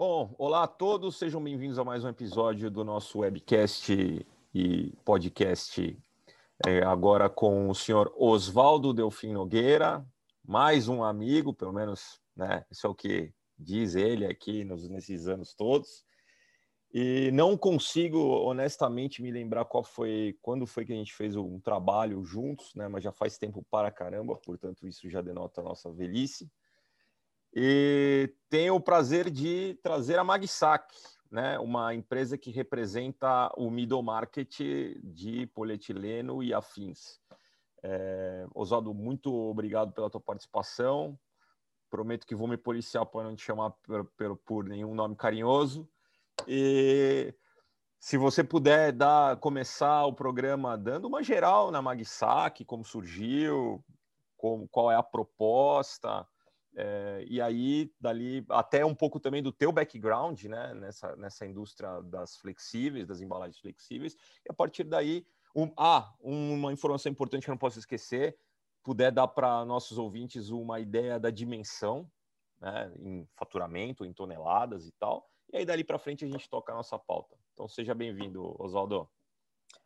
Bom, olá a todos, sejam bem-vindos a mais um episódio do nosso webcast e podcast, é, agora com o senhor Oswaldo Delfim Nogueira, mais um amigo, pelo menos, né? Isso é o que diz ele aqui nos, nesses anos todos. E não consigo honestamente me lembrar qual foi, quando foi que a gente fez um trabalho juntos, né? Mas já faz tempo para caramba, portanto isso já denota a nossa velhice. E tenho o prazer de trazer a Magsac, né, uma empresa que representa o middle market de polietileno e afins. É, Oswaldo, muito obrigado pela tua participação. Prometo que vou me policiar para não te chamar por, por, por, nenhum nome carinhoso. E se você puder dar, começar o programa dando uma geral na Magsac, como surgiu, como, qual é a proposta, é, e aí, dali, até um pouco também do teu background, né, nessa, nessa indústria das flexíveis, das embalagens flexíveis, e a partir daí, um, ah, uma informação importante que eu não posso esquecer, puder dar para nossos ouvintes uma ideia da dimensão, né, em faturamento, em toneladas e tal, e aí dali para frente a gente toca a nossa pauta. Então seja bem-vindo, Oswaldo.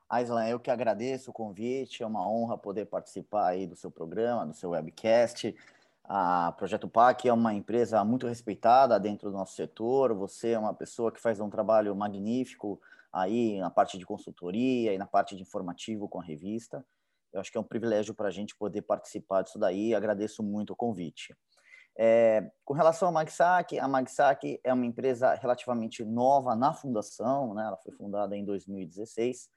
Aislan, eu que agradeço o convite, é uma honra poder participar aí do seu programa, do seu webcast, a Projeto PAC é uma empresa muito respeitada dentro do nosso setor. Você é uma pessoa que faz um trabalho magnífico aí na parte de consultoria e na parte de informativo com a revista. Eu acho que é um privilégio para a gente poder participar disso daí. Agradeço muito o convite. É, com relação à Magsac, a Magsac é uma empresa relativamente nova na fundação, né? ela foi fundada em 2016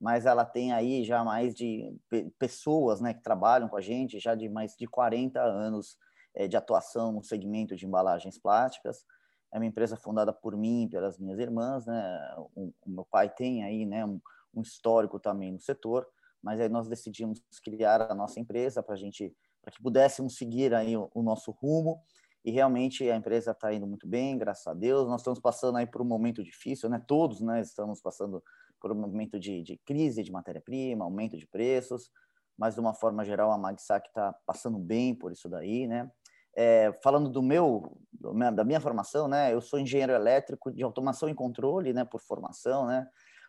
mas ela tem aí já mais de pessoas né, que trabalham com a gente, já de mais de 40 anos é, de atuação no segmento de embalagens plásticas. É uma empresa fundada por mim e pelas minhas irmãs. Né? O, o meu pai tem aí né, um, um, histórico também no setor, mas aí nós decidimos criar a nossa empresa para gente para que pudéssemos seguir aí o, o nosso rumo e realmente a empresa está indo muito bem, graças a Deus. Nós estamos passando aí por um momento difícil, né? Todos, né? Estamos passando por um momento de, de crise de matéria-prima, aumento de preços, mas de uma forma geral a Magsac está passando bem por isso daí, né? É, falando do meu, do minha, da minha formação, né? Eu sou engenheiro elétrico de automação e controle, né? Por formação, né?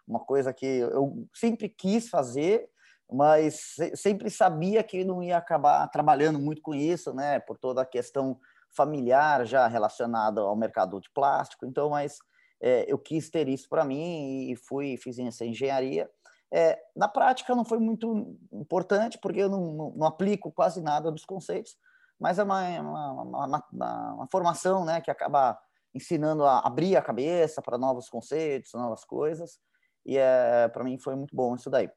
Uma coisa que eu sempre quis fazer, mas sempre sabia que não ia acabar trabalhando muito com isso, né? Por toda a questão familiar já relacionada ao mercado de plástico. Então, mas é, eu quis ter isso para mim e fui fiz essa engenharia. É, na prática não foi muito importante porque eu não, não, não aplico quase nada dos conceitos, mas é uma, uma, uma, uma, formação né, que acaba ensinando a abrir a cabeça para novos conceitos, novas coisas, e é, para mim foi muito bom isso daí.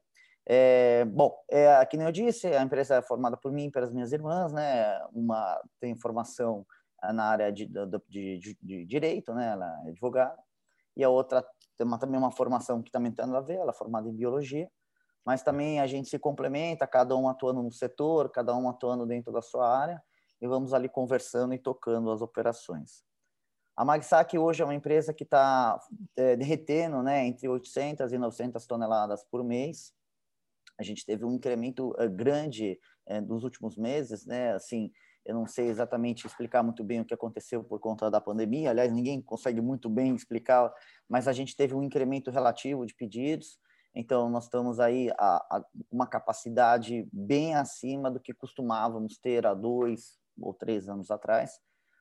É, bom, é, que nem eu disse, a empresa é formada por mim e pelas minhas irmãs, né? Uma tem formação na área de, de, de, de direito, né? Ela é advogada e a outra tem uma, também uma formação que também tem a ver, ela é formada em biologia, mas também a gente se complementa, cada um atuando no setor, cada um atuando dentro da sua área, e vamos ali conversando e tocando as operações. A Magsac hoje é uma empresa que está é, derretendo né, entre 800 e 900 toneladas por mês. A gente teve um incremento é, grande é, nos últimos meses, né? Assim, eu não sei exatamente explicar muito bem o que aconteceu por conta da pandemia. Aliás, ninguém consegue muito bem explicar, mas a gente teve um incremento relativo de pedidos. Então, nós estamos aí a, a uma capacidade bem acima do que costumávamos ter há dois ou três anos atrás.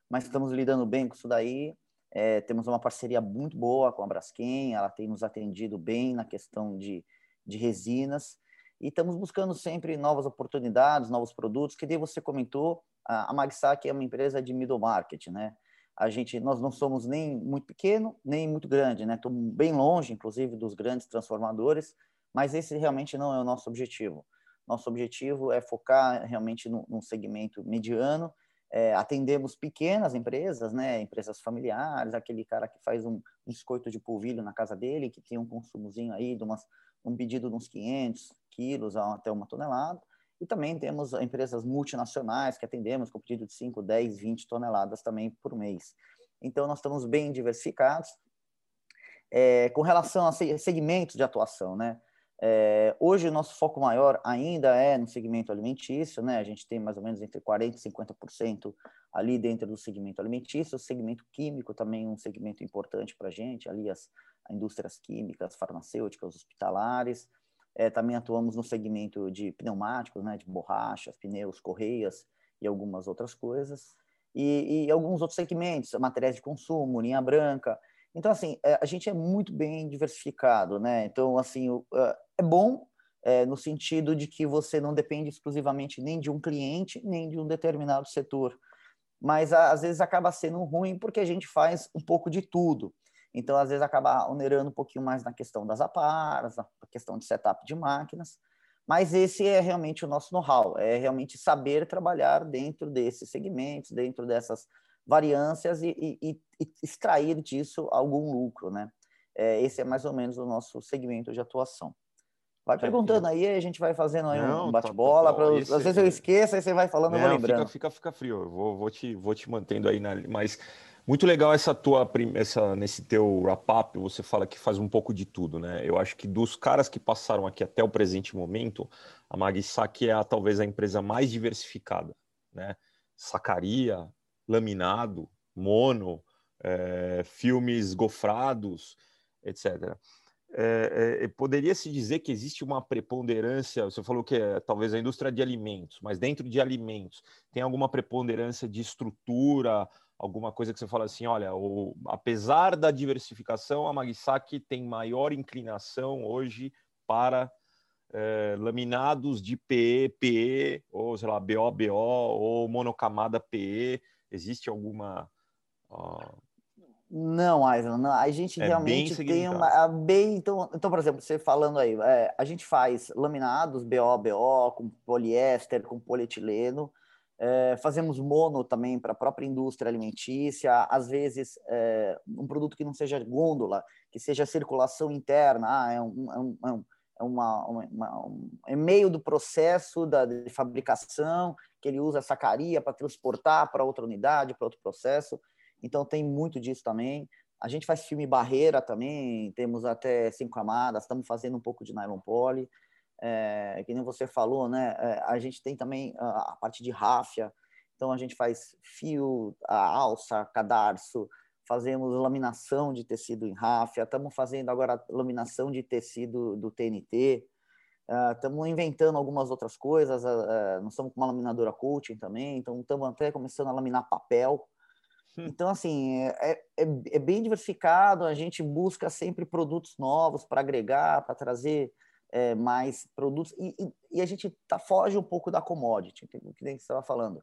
Mas estamos lidando bem com isso daí. É, temos uma parceria muito boa com a Braskem, ela tem nos atendido bem na questão de, de resinas e estamos buscando sempre novas oportunidades, novos produtos, que daí você comentou, a Magsac é uma empresa de middle market, né? A gente, nós não somos nem muito pequeno, nem muito grande, né? Estamos bem longe, inclusive, dos grandes transformadores, mas esse realmente não é o nosso objetivo. Nosso objetivo é focar realmente num, num segmento mediano, é, atendemos pequenas empresas, né, empresas familiares, aquele cara que faz um biscoito de polvilho na casa dele, que tem um consumozinho aí de umas, um pedido de uns 500 quilos até uma tonelada, e também temos empresas multinacionais que atendemos com pedido de 5, 10, 20 toneladas também por mês. Então, nós estamos bem diversificados. É, com relação a segmentos de atuação, né? É, hoje o nosso foco maior ainda é no segmento alimentício, né? A gente tem mais ou menos entre 40% e 50% ali dentro do segmento alimentício, o segmento químico também é um segmento importante para a gente, ali as, indústrias químicas, farmacêuticas, hospitalares. É, também atuamos no segmento de pneumáticos, né? De borrachas, pneus, correias e algumas outras coisas. E, e alguns outros segmentos, materiais de consumo, linha branca. Então, assim, é, a gente é muito bem diversificado, né? Então, assim, é, é bom é, no sentido de que você não depende exclusivamente nem de um cliente, nem de um determinado setor. Mas, às vezes, acaba sendo ruim porque a gente faz um pouco de tudo. Então, às vezes, acaba onerando um pouquinho mais na questão das aparas, na questão de setup de máquinas. Mas esse é realmente o nosso know-how, é realmente saber trabalhar dentro desses segmentos, dentro dessas variâncias e, e, e extrair disso algum lucro, né? É, esse é mais ou menos o nosso segmento de atuação. Vai é, perguntando aí, a gente vai fazendo aí não, um tá bate-bola. Tá, às vezes eu esqueço, aí você vai falando, não, eu vou lembrando. Fica, fica, fica frio, eu vou, vou, te, vou te mantendo aí, na, mas muito legal essa tua, essa, nesse teu wrap-up, você fala que faz um pouco de tudo, né? Eu acho que dos caras que passaram aqui até o presente momento, a Magisaki é a, talvez a empresa mais diversificada, né? Sacaria, laminado, mono, é, filmes gofrados, etc. É, é, poderia se dizer que existe uma preponderância, você falou que é talvez a indústria de alimentos, mas dentro de alimentos, tem alguma preponderância de estrutura, alguma coisa que você fala assim, olha, o, apesar da diversificação, a Magisaki tem maior inclinação hoje para é, laminados de PE, PE, ou sei lá, BO, BO, ou monocamada PE, Existe alguma. Uh... Não, Aislan, não. a gente é realmente tem uma. Bem, então, então, por exemplo, você falando aí, é, a gente faz laminados BO, BO, com poliéster, com polietileno. É, fazemos mono também para a própria indústria alimentícia, às vezes é, um produto que não seja gôndola, que seja circulação interna, ah, é, um, é, um, é, é uma, uma, um, é meio do processo da, de fabricação, que ele usa sacaria para transportar para outra unidade, para outro processo. Então tem muito disso também. A gente faz filme barreira também, temos até cinco camadas, estamos fazendo um pouco de nylon poly. É, que nem você falou, né? É, a gente tem também a, a, parte de ráfia, então a gente faz fio, a alça, cadarço, fazemos laminação de tecido em ráfia, estamos fazendo agora laminação de tecido do TNT, Estamos uh, inventando algumas outras coisas. Uh, nós estamos com uma laminadora coaching também, então estamos até começando a laminar papel. Hum. Então, assim, é, é, é, bem diversificado. A gente busca sempre produtos novos para agregar, para trazer é, mais produtos. E, e, e, a gente tá, foge um pouco da commodity, o que você estava falando.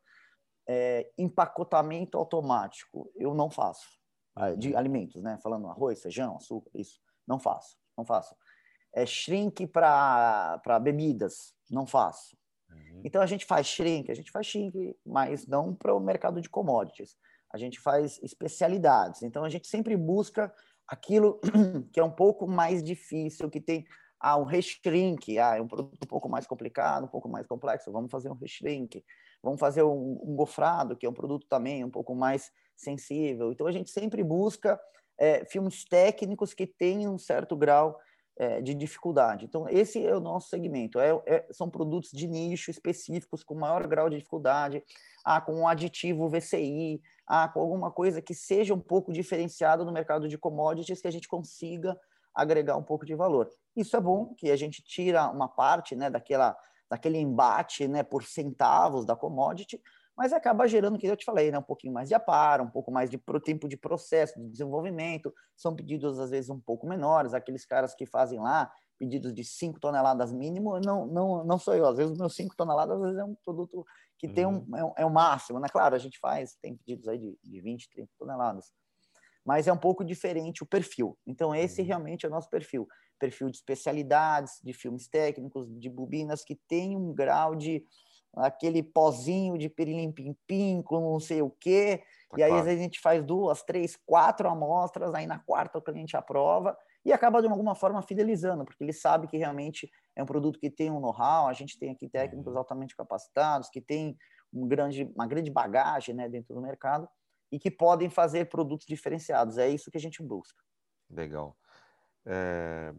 É, empacotamento automático, eu não faço. Ah, de uhum. alimentos, né? Falando arroz, feijão, açúcar, isso. Não faço, não faço é, shrink para bebidas, não faço. Uhum. Então a gente faz shrink, a gente faz shrink, mas não para o mercado de commodities. A gente faz especialidades. Então a gente sempre busca aquilo que é um pouco mais difícil, que tem ah, um reshrink, ah, é um produto um pouco mais complicado, um pouco mais complexo, vamos fazer um reshrink. Vamos fazer um, um gofrado, que é um produto também um pouco mais sensível. Então a gente sempre busca é, filmes técnicos que tenham um certo grau é, de dificuldade. Então, esse é o nosso segmento. É, é, são produtos de nicho específicos com maior grau de dificuldade, ah, com um aditivo VCI, ah, com alguma coisa que seja um pouco diferenciado no mercado de commodities, que a gente consiga agregar um pouco de valor. Isso é bom, que a gente tira uma parte né, daquela, daquele embate né, por centavos da commodity, mas acaba gerando, que eu te falei, né, um pouquinho mais de aparo, um pouco mais de tempo de processo, de desenvolvimento, são pedidos às vezes um pouco menores, aqueles caras que fazem lá pedidos de 5 toneladas mínimo, não, não, não sou eu, às vezes meus 5 toneladas às vezes é um produto que uhum. tem um, uhum. é, um, é o máximo, né? Claro, a gente faz, tem pedidos aí de, de 20, 30 toneladas, mas é um pouco diferente o perfil. Então, esse uhum. realmente é o nosso perfil. Perfil de especialidades, de filmes técnicos, de bobinas que tem um grau de, aquele pozinho de pirilim-pim-pim com não sei o quê. Tá e aí, claro. às vezes, a gente faz duas, três, quatro amostras, aí na quarta o cliente aprova e acaba, de alguma forma, fidelizando, porque ele sabe que realmente é um produto que tem um know-how, a gente tem aqui técnicos uhum. altamente capacitados, que tem um grande, uma grande bagagem né, dentro do mercado e que podem fazer produtos diferenciados. É isso que a gente busca. Legal. É,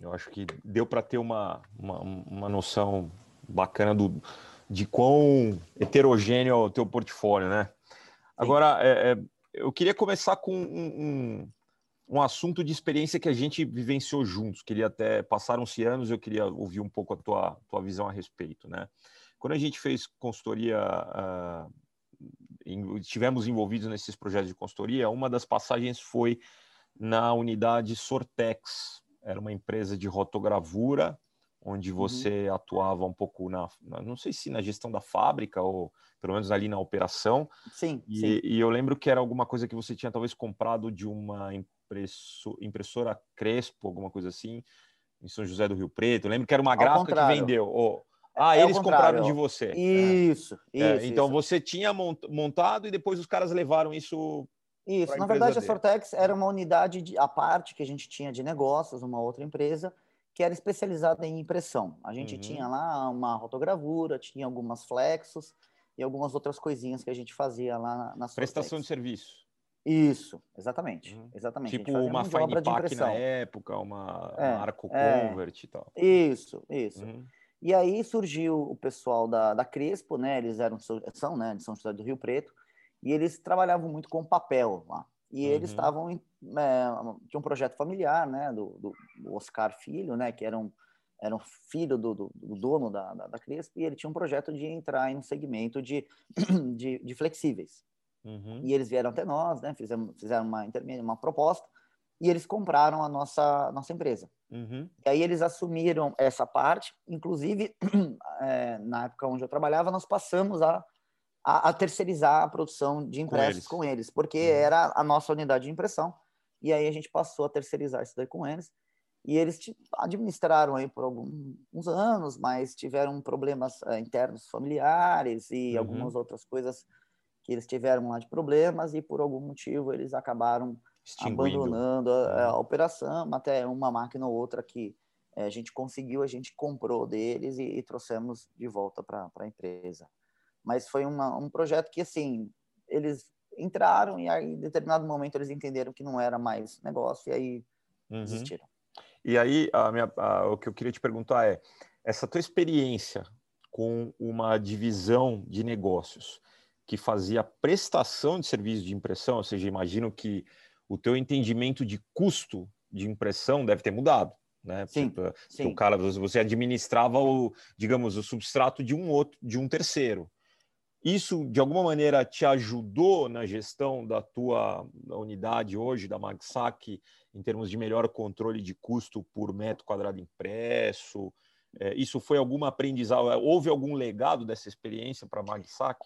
Eu acho que deu para ter uma, uma, uma noção bacana do, de quão heterogêneo é o teu portfólio, né? Agora, é, é, eu queria começar com um, um, um, assunto de experiência que a gente vivenciou juntos. Queria até, passaram-se anos, eu queria ouvir um pouco a tua, tua visão a respeito, né? Quando a gente fez consultoria, uh, estivemos envolvidos nesses projetos de consultoria, uma das passagens foi na unidade Sortex, era uma empresa de rotogravura, onde uhum. você uhum. atuava um pouco na, não sei se na gestão da fábrica ou pelo menos ali na operação. Sim e, sim. e, eu lembro que era alguma coisa que você tinha talvez comprado de uma impresso, impressora Crespo, alguma coisa assim, em São José do Rio Preto. Eu lembro que era uma gráfica que vendeu. Oh, ah, é eles compraram de você. Isso, é. isso. É, então isso. você tinha montado e depois os caras levaram isso isso, na verdade, a Sortex era uma unidade de, à parte que a gente tinha de negócios, uma outra empresa, que era especializada em impressão. A gente uhum. tinha lá uma rotogravura, tinha algumas flexos e algumas outras coisinhas que a gente fazia lá na, na Prestação de serviço. Isso, exatamente. Uhum. exatamente. Tipo uma Fine Pack na época, uma, é, uma Arco é, Convert e tal. Isso, isso. Uhum. E aí surgiu o pessoal da, da Crespo, né? Eles eram, são né, de São José do Rio Preto, e eles trabalhavam muito com papel lá. E uhum. eles estavam é, tinha um projeto familiar, né, do, do, Oscar Filho, né, que era um, era um filho do, do, do dono da, da, da Crespo, e ele tinha um projeto de entrar em um segmento de, de, de flexíveis. Uhum. E eles vieram até nós, né, fizeram, fizeram uma, uma proposta, e eles compraram a nossa, nossa empresa. Uhum. E aí eles assumiram essa parte, inclusive, é, na época onde eu trabalhava, nós passamos a a, a terceirizar a produção de impressos com eles, com eles porque uhum. era a nossa unidade de impressão. E aí a gente passou a terceirizar isso daí com eles. E eles administraram aí por alguns anos, mas tiveram problemas uh, internos familiares e uhum. algumas outras coisas que eles tiveram lá de problemas e por algum motivo eles acabaram abandonando a, a, uhum. operação, até uma máquina ou outra que eh, a gente conseguiu, a gente comprou deles e, e trouxemos de volta para a empresa. Mas foi uma, um projeto que, assim, eles entraram e aí, em determinado momento, eles entenderam que não era mais negócio e aí uhum. desistiram. E aí, a minha, a, o que eu queria te perguntar é, essa tua experiência com uma divisão de negócios que fazia prestação de serviço de impressão, ou seja, imagino que o teu entendimento de custo de impressão deve ter mudado, né? Sim, sim. O cara, você administrava o, digamos, o substrato de um outro, de um terceiro. Isso, de alguma maneira, te ajudou na gestão da tua unidade hoje, da Magsac, em termos de melhor controle de custo por metro quadrado impresso? É, isso foi algum aprendizado? Houve algum legado dessa experiência para a Magsac?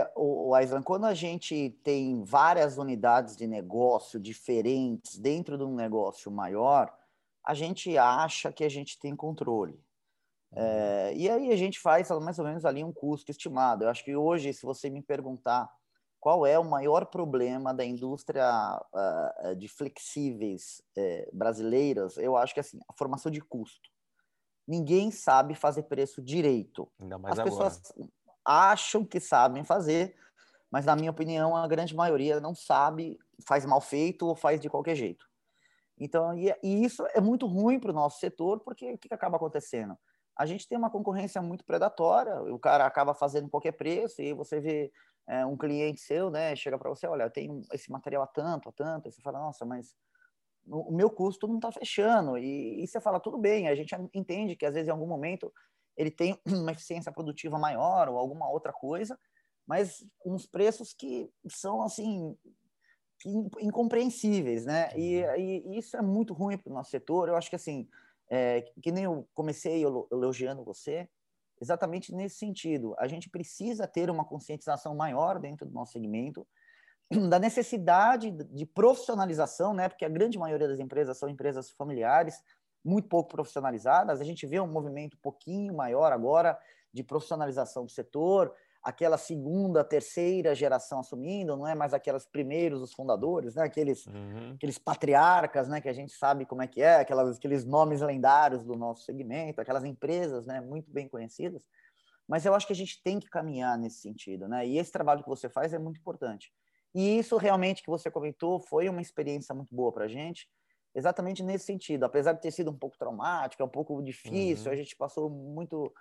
É, o Aislan, quando a gente tem várias unidades de negócio diferentes dentro de um negócio maior, a gente acha que a gente tem controle. É, e aí a gente faz mais ou menos ali um custo estimado. Eu acho que hoje, se você me perguntar qual é o maior problema da indústria uh, de flexíveis uh, brasileiras, eu acho que assim, a formação de custo. Ninguém sabe fazer preço direito. Ainda mais As agora. pessoas acham que sabem fazer, mas na minha opinião, a grande maioria não sabe, faz mal feito ou faz de qualquer jeito. Então, e, e isso é muito ruim para o nosso setor, porque o que, que acaba acontecendo? a gente tem uma concorrência muito predatória, o cara acaba fazendo qualquer preço, e você vê é, um cliente seu, né, chega para você, olha, eu tenho esse material a tanto, a tanto, e você fala, nossa, mas o meu custo não está fechando, e, e, você fala, tudo bem, a gente entende que às vezes em algum momento ele tem uma eficiência produtiva maior ou alguma outra coisa, mas uns preços que são, assim, incompreensíveis, né, e, uhum. e isso é muito ruim para o nosso setor, eu acho que, assim, é, que nem eu comecei elogiando você, exatamente nesse sentido. A gente precisa ter uma conscientização maior dentro do nosso segmento da necessidade de profissionalização, né? Porque a grande maioria das empresas são empresas familiares, muito pouco profissionalizadas. A gente vê um movimento um pouquinho maior agora de profissionalização do setor aquela segunda, terceira geração assumindo, não é mais aquelas primeiros, os fundadores, né? Aqueles, uhum. aqueles patriarcas, né? Que a gente sabe como é que é, aquelas, aqueles nomes lendários do nosso segmento, aquelas empresas, né? Muito bem conhecidas. Mas eu acho que a gente tem que caminhar nesse sentido, né? E esse trabalho que você faz é muito importante. E isso realmente que você comentou foi uma experiência muito boa para a gente, exatamente nesse sentido. Apesar de ter sido um pouco traumático, é um pouco difícil, uhum. a gente passou muito.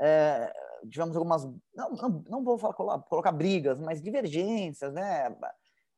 É, tivemos algumas. Não, não, não vou falar, colocar brigas, mas divergências, né?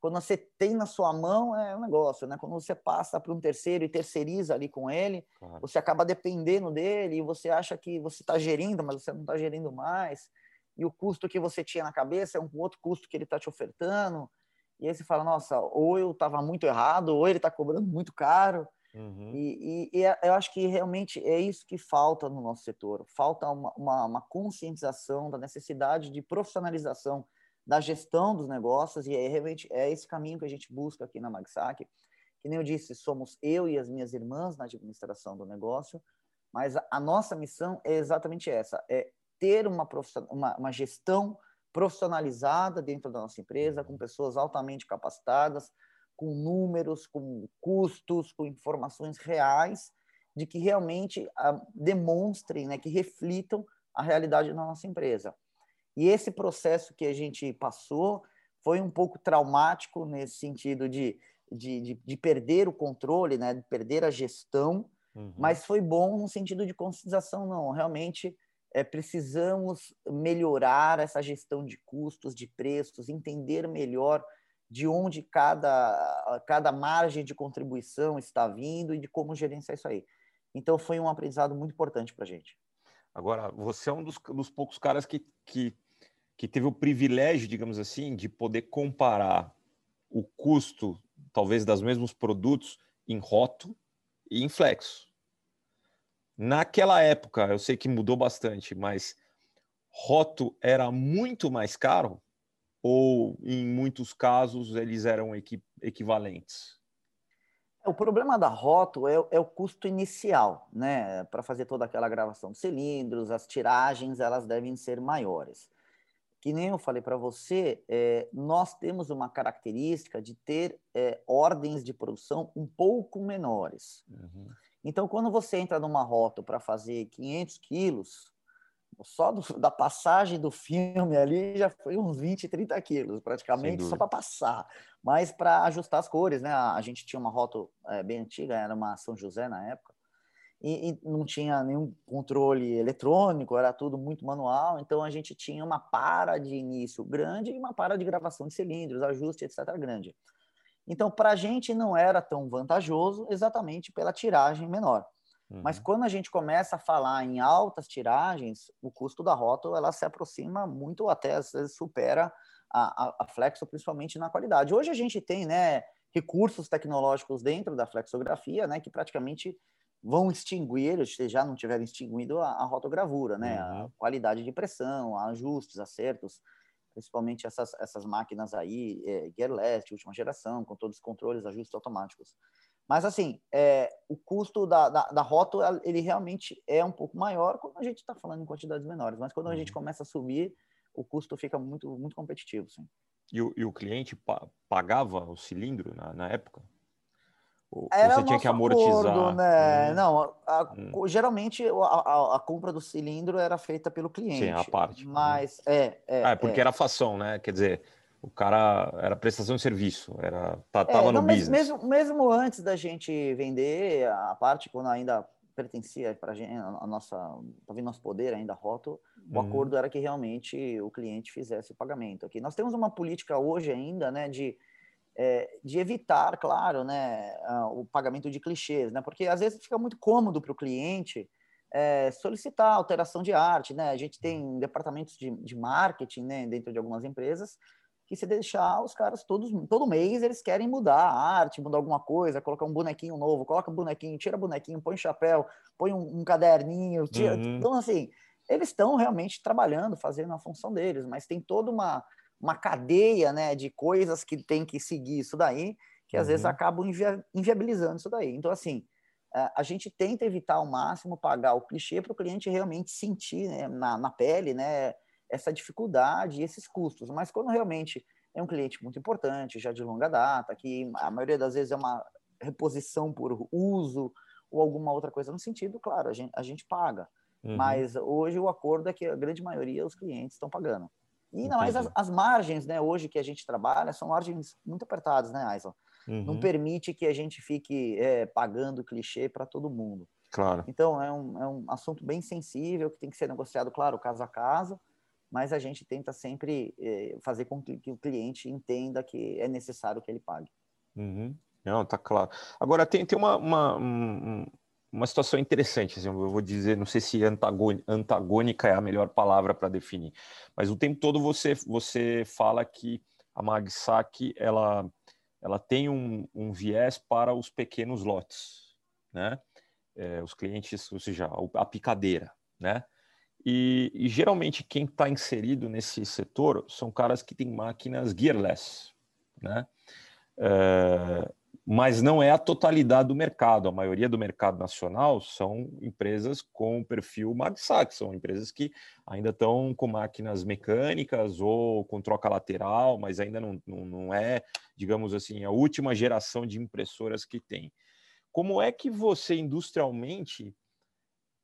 Quando você tem na sua mão, é um negócio, né? Quando você passa para um terceiro e terceiriza ali com ele, claro. você acaba dependendo dele e você acha que você está gerindo, mas você não está gerindo mais. E o custo que você tinha na cabeça é um outro custo que ele está te ofertando. E aí você fala, nossa, ou eu estava muito errado, ou ele está cobrando muito caro. Uhum. E, e, e, é, eu acho que realmente é isso que falta no nosso setor. Falta uma, uma, uma, conscientização da necessidade de profissionalização da gestão dos negócios, e é, realmente é esse caminho que a gente busca aqui na Magsac. Que nem eu disse, somos eu e as minhas irmãs na administração do negócio, mas a, a nossa missão é exatamente essa: é ter uma, uma, uma gestão profissionalizada dentro da nossa empresa, com pessoas altamente capacitadas, com números, com custos, com informações reais, de que realmente ah, demonstrem, né, que reflitam a realidade da nossa empresa. E esse processo que a gente passou foi um pouco traumático nesse sentido de, de, de, de perder o controle, né, de perder a gestão, uhum. mas foi bom no sentido de conscientização, não, realmente é, precisamos melhorar essa gestão de custos, de preços, entender melhor de onde cada, cada margem de contribuição está vindo e de como gerenciar isso aí. Então, foi um aprendizado muito importante para a gente. Agora, você é um dos, dos poucos caras que, que, que teve o privilégio, digamos assim, de poder comparar o custo, talvez, das mesmos produtos em roto e em flexo. Naquela época, eu sei que mudou bastante, mas roto era muito mais caro ou em muitos casos eles eram equi equivalentes? O problema da roto é, é o custo inicial, né? Para fazer toda aquela gravação de cilindros, as tiragens elas devem ser maiores. Que nem eu falei para você, é, nós temos uma característica de ter é, ordens de produção um pouco menores. Uhum. Então, quando você entra numa rota para fazer 500 quilos, só do, da passagem do filme ali já foi uns 20, 30 quilos, praticamente, só para passar. Mas para ajustar as cores, né? A gente tinha uma rota é, bem antiga, era uma São José na época, e, e, não tinha nenhum controle eletrônico, era tudo muito manual, então a gente tinha uma para de início grande e uma para de gravação de cilindros, ajuste, etc. grande. Então, para a gente não era tão vantajoso exatamente pela tiragem menor. Uhum. Mas quando a gente começa a falar em altas tiragens, o custo da rota ela se aproxima muito, até às vezes supera a, a, a flexo, principalmente na qualidade. Hoje a gente tem né, recursos tecnológicos dentro da flexografia né, que praticamente vão extinguir, se já não tiverem extinguido, a, a rotogravura, né, uhum. a qualidade de pressão, ajustes, acertos principalmente essas, essas máquinas aí, é, gearless, última geração, com todos os controles, ajustes automáticos. Mas, assim, é, o custo da, da, da rota, ele realmente é um pouco maior quando a gente está falando em quantidades menores, mas quando a gente uhum. começa a subir, o custo fica muito, muito competitivo, sim. E o, e o cliente pagava o cilindro na, na época? Era você tinha que amortizar. Acordo, né? Hum. Não, a, hum. geralmente a, a, a, compra do cilindro era feita pelo cliente. Sim, a parte. Hum. Mas hum. é, é. Ah, é porque é. era fação, né? Quer dizer, o cara era prestação de serviço, era tá, tava é, no business. Mesmo, mesmo antes da gente vender a parte quando ainda pertencia para a nossa, em nosso poder ainda roto, o uhum. acordo era que realmente o cliente fizesse o pagamento aqui. Nós temos uma política hoje ainda, né, de é, de evitar, claro, né, o pagamento de clichês, né, porque às vezes fica muito cômodo para o cliente é, solicitar alteração de arte, né, a gente tem departamentos de, de marketing, né, dentro de algumas empresas, que se deixar os caras todos todo mês eles querem mudar a arte, mudar alguma coisa, colocar um bonequinho novo, coloca bonequinho, tira bonequinho, põe chapéu, põe um, um caderninho, tira, uhum. então assim eles estão realmente trabalhando, fazendo a função deles, mas tem toda uma uma cadeia né, de coisas que tem que seguir isso daí, que às uhum. vezes acabam invi inviabilizando isso daí. Então, assim, a gente tenta evitar ao máximo pagar o clichê para o cliente realmente sentir né, na, na pele né, essa dificuldade e esses custos. Mas quando realmente é um cliente muito importante, já de longa data, que a maioria das vezes é uma reposição por uso ou alguma outra coisa no sentido, claro, a gente, a gente paga. Uhum. Mas hoje o acordo é que a grande maioria os clientes estão pagando. E ainda mais as, as, margens, né, hoje que a gente trabalha, são margens muito apertadas, né, Aislan? uhum. não permite que a gente fique é, pagando clichê para todo mundo. Claro. Então, é um, é um assunto bem sensível que tem que ser negociado, claro, caso a caso, mas a gente tenta sempre é, fazer com que, que, o cliente entenda que é necessário que ele pague. Uhum. Não, tá claro. Agora, tem, tem uma, uma, um, uma situação interessante, assim, eu vou dizer, não sei se antagônica é a melhor palavra para definir, mas o tempo todo você, você fala que a MagSac, ela, ela tem um, um viés para os pequenos lotes, né? É, os clientes, ou seja, a picadeira, né? E, e geralmente quem está inserido nesse setor são caras que têm máquinas gearless, né? É, mas não é a totalidade do mercado. A maioria do mercado nacional são empresas com perfil MagSac, são empresas que ainda estão com máquinas mecânicas ou com troca lateral, mas ainda não, não, não é, digamos assim, a última geração de impressoras que tem. Como é que você, industrialmente,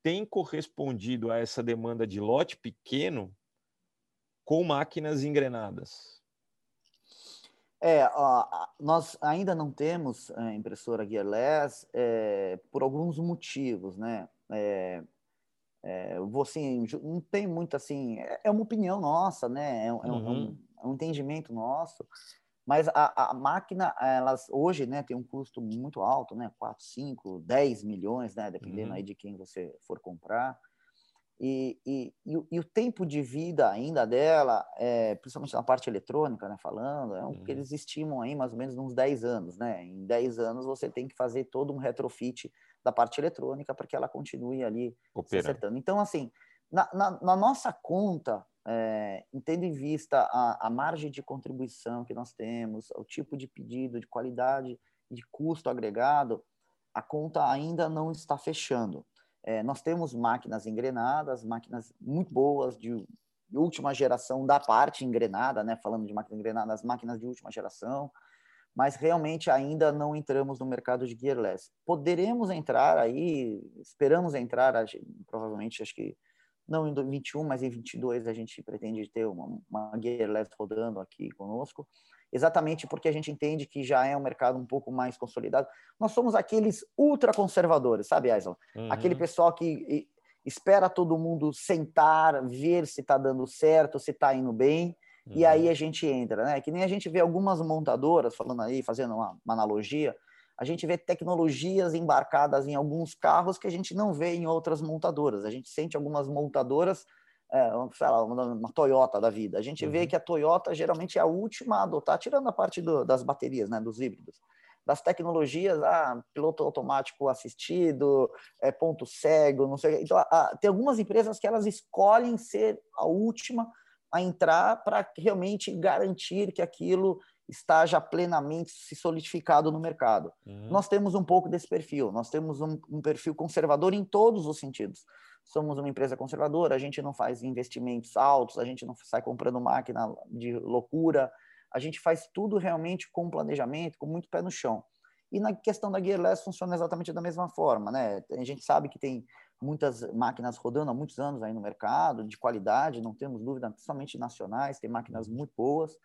tem correspondido a essa demanda de lote pequeno com máquinas engrenadas? É, ó, nós ainda não temos a eh, impressora gearless é, por alguns motivos, né? É, é, assim, não tem muito assim, é, é uma opinião nossa, né? É, um, uhum. um, um, entendimento nosso, mas a, a, máquina, elas hoje, né, tem um custo muito alto, né? 4, 5, 10 milhões, né? Dependendo uhum. aí de quem você for comprar. E, e, e, o, e, o, tempo de vida ainda dela, é, principalmente na parte eletrônica, né, falando, é um uhum. que eles estimam aí mais ou menos uns 10 anos, né? Em 10 anos você tem que fazer todo um retrofit da parte eletrônica para que ela continue ali se acertando. Então, assim, na, na, na nossa conta, é, tendo em vista a, a margem de contribuição que nós temos, o tipo de pedido, de qualidade, de custo agregado, a conta ainda não está fechando. É, nós temos máquinas engrenadas, máquinas muito boas, de última geração da parte engrenada, né? falando de máquinas engrenadas, máquinas de última geração, mas realmente ainda não entramos no mercado de gearless. Poderemos entrar aí, esperamos entrar, provavelmente, acho que não em 21, mas em 22 a gente pretende ter uma, uma gearless rodando aqui conosco exatamente porque a gente entende que já é um mercado um pouco mais consolidado. Nós somos aqueles ultraconservadores, sabe, Aislan? Uhum. Aquele pessoal que espera todo mundo sentar, ver se está dando certo, se está indo bem, uhum. e aí a gente entra, né? Que nem a gente vê algumas montadoras, falando aí, fazendo uma, uma analogia, a gente vê tecnologias embarcadas em alguns carros que a gente não vê em outras montadoras. A gente sente algumas montadoras é, sei lá, uma, Toyota da vida. A gente uhum. vê que a Toyota geralmente é a última a adotar, tirando a parte do, das baterias, né, dos híbridos, das tecnologias, ah, piloto automático assistido, é, ponto cego, não sei. Então, tem algumas empresas que elas escolhem ser a última a entrar para realmente garantir que aquilo está já plenamente se solidificado no mercado. Uhum. Nós temos um pouco desse perfil, nós temos um, um perfil conservador em todos os sentidos somos uma empresa conservadora, a gente não faz investimentos altos, a gente não sai comprando máquina de loucura, a gente faz tudo realmente com planejamento, com muito pé no chão. E na questão da Gearless funciona exatamente da mesma forma, né? A gente sabe que tem muitas máquinas rodando há muitos anos aí no mercado, de qualidade, não temos dúvida, principalmente nacionais, tem máquinas muito boas,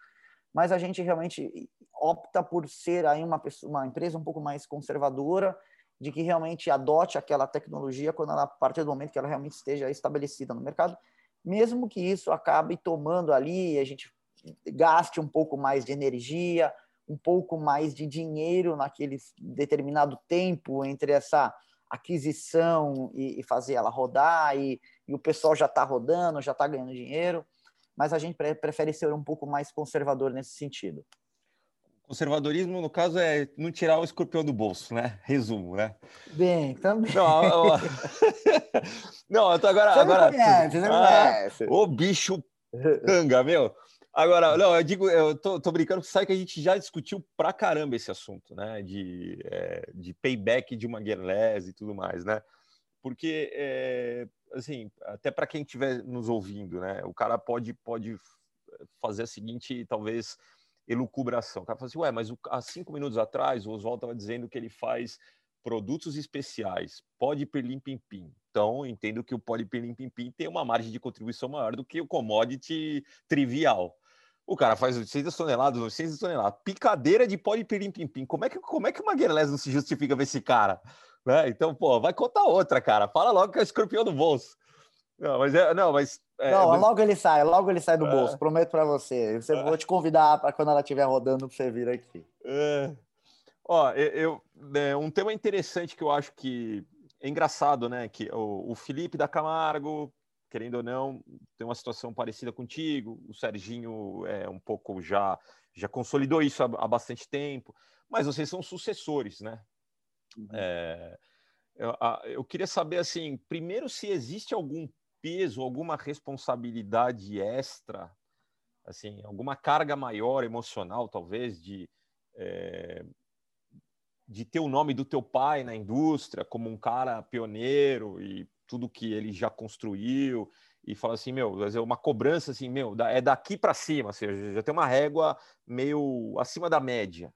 mas a gente realmente opta por ser aí uma, pessoa, uma empresa um pouco mais conservadora de que realmente adote aquela tecnologia quando ela, a partir do momento que ela realmente esteja estabelecida no mercado, mesmo que isso acabe tomando ali, a gente gaste um pouco mais de energia, um pouco mais de dinheiro naquele determinado tempo entre essa aquisição e, e fazer ela rodar, e, e o pessoal já está rodando, já está ganhando dinheiro, mas a gente prefere ser um pouco mais conservador nesse sentido. Conservadorismo, no caso, é não tirar o escorpião do bolso, né? Resumo, né? Bem, também. Não, eu... não agora. Você agora... Conhece, você ah, O bicho canga, meu. Agora, não, eu digo, eu tô, tô brincando, sabe que a gente já discutiu pra caramba esse assunto, né? De, é, de payback de uma gearless e tudo mais, né? Porque, é, assim, até para quem estiver nos ouvindo, né? O cara pode, pode fazer a seguinte, talvez elucubração. O cara fala assim, ué, mas há cinco minutos atrás o Oswaldo estava dizendo que ele faz produtos especiais, pirlim pim pim. Então, entendo que o pirlim pim pim tem uma margem de contribuição maior do que o commodity trivial. O cara faz 800 toneladas, 900 toneladas, picadeira de pirim-pim-pim. Como é que, como é que uma Guerlain não se justifica ver esse cara? Né? Então, pô, vai contar outra, cara. Fala logo que é o escorpião do bolso. Não, mas é, não, mas é, não, mas... logo ele sai, logo ele sai do é. bolso, prometo para você. Eu é. vou te convidar para quando ela estiver rodando para você vir aqui. É. Ó, eu, é, um tema interessante que eu acho que é engraçado, né? Que o, o Felipe da Camargo, querendo ou não, tem uma situação parecida contigo. O Serginho é um pouco já já consolidou isso há, há bastante tempo, mas vocês são sucessores, né? Uhum. É, eu, eu, queria saber assim, primeiro se existe algum peso, alguma responsabilidade extra, assim, alguma carga maior emocional, talvez, de, é, de ter o nome do teu pai na indústria como um cara pioneiro e tudo que ele já construiu e fala assim, meu, uma cobrança assim, meu, é daqui para cima, seja, já tem uma régua meio acima da média.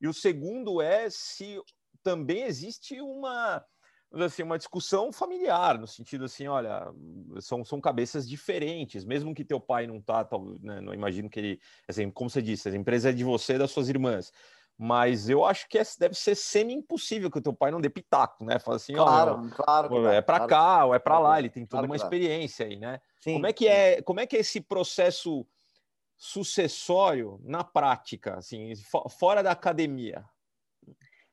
E o segundo é se também existe uma assim, uma discussão familiar, no sentido assim, olha, são, são cabeças diferentes, mesmo que teu pai não tá, né, não imagino que ele, assim, como você disse, a empresa é de você e das suas irmãs, mas eu acho que é, deve ser semi-impossível que o teu pai não dê pitaco, né? Fala assim, claro, ó, claro, é para claro, cá ou é para lá, ele tem toda claro, uma experiência aí, né? Sim, como é que sim. é, como é que é esse processo sucessório na prática, assim, fora da academia?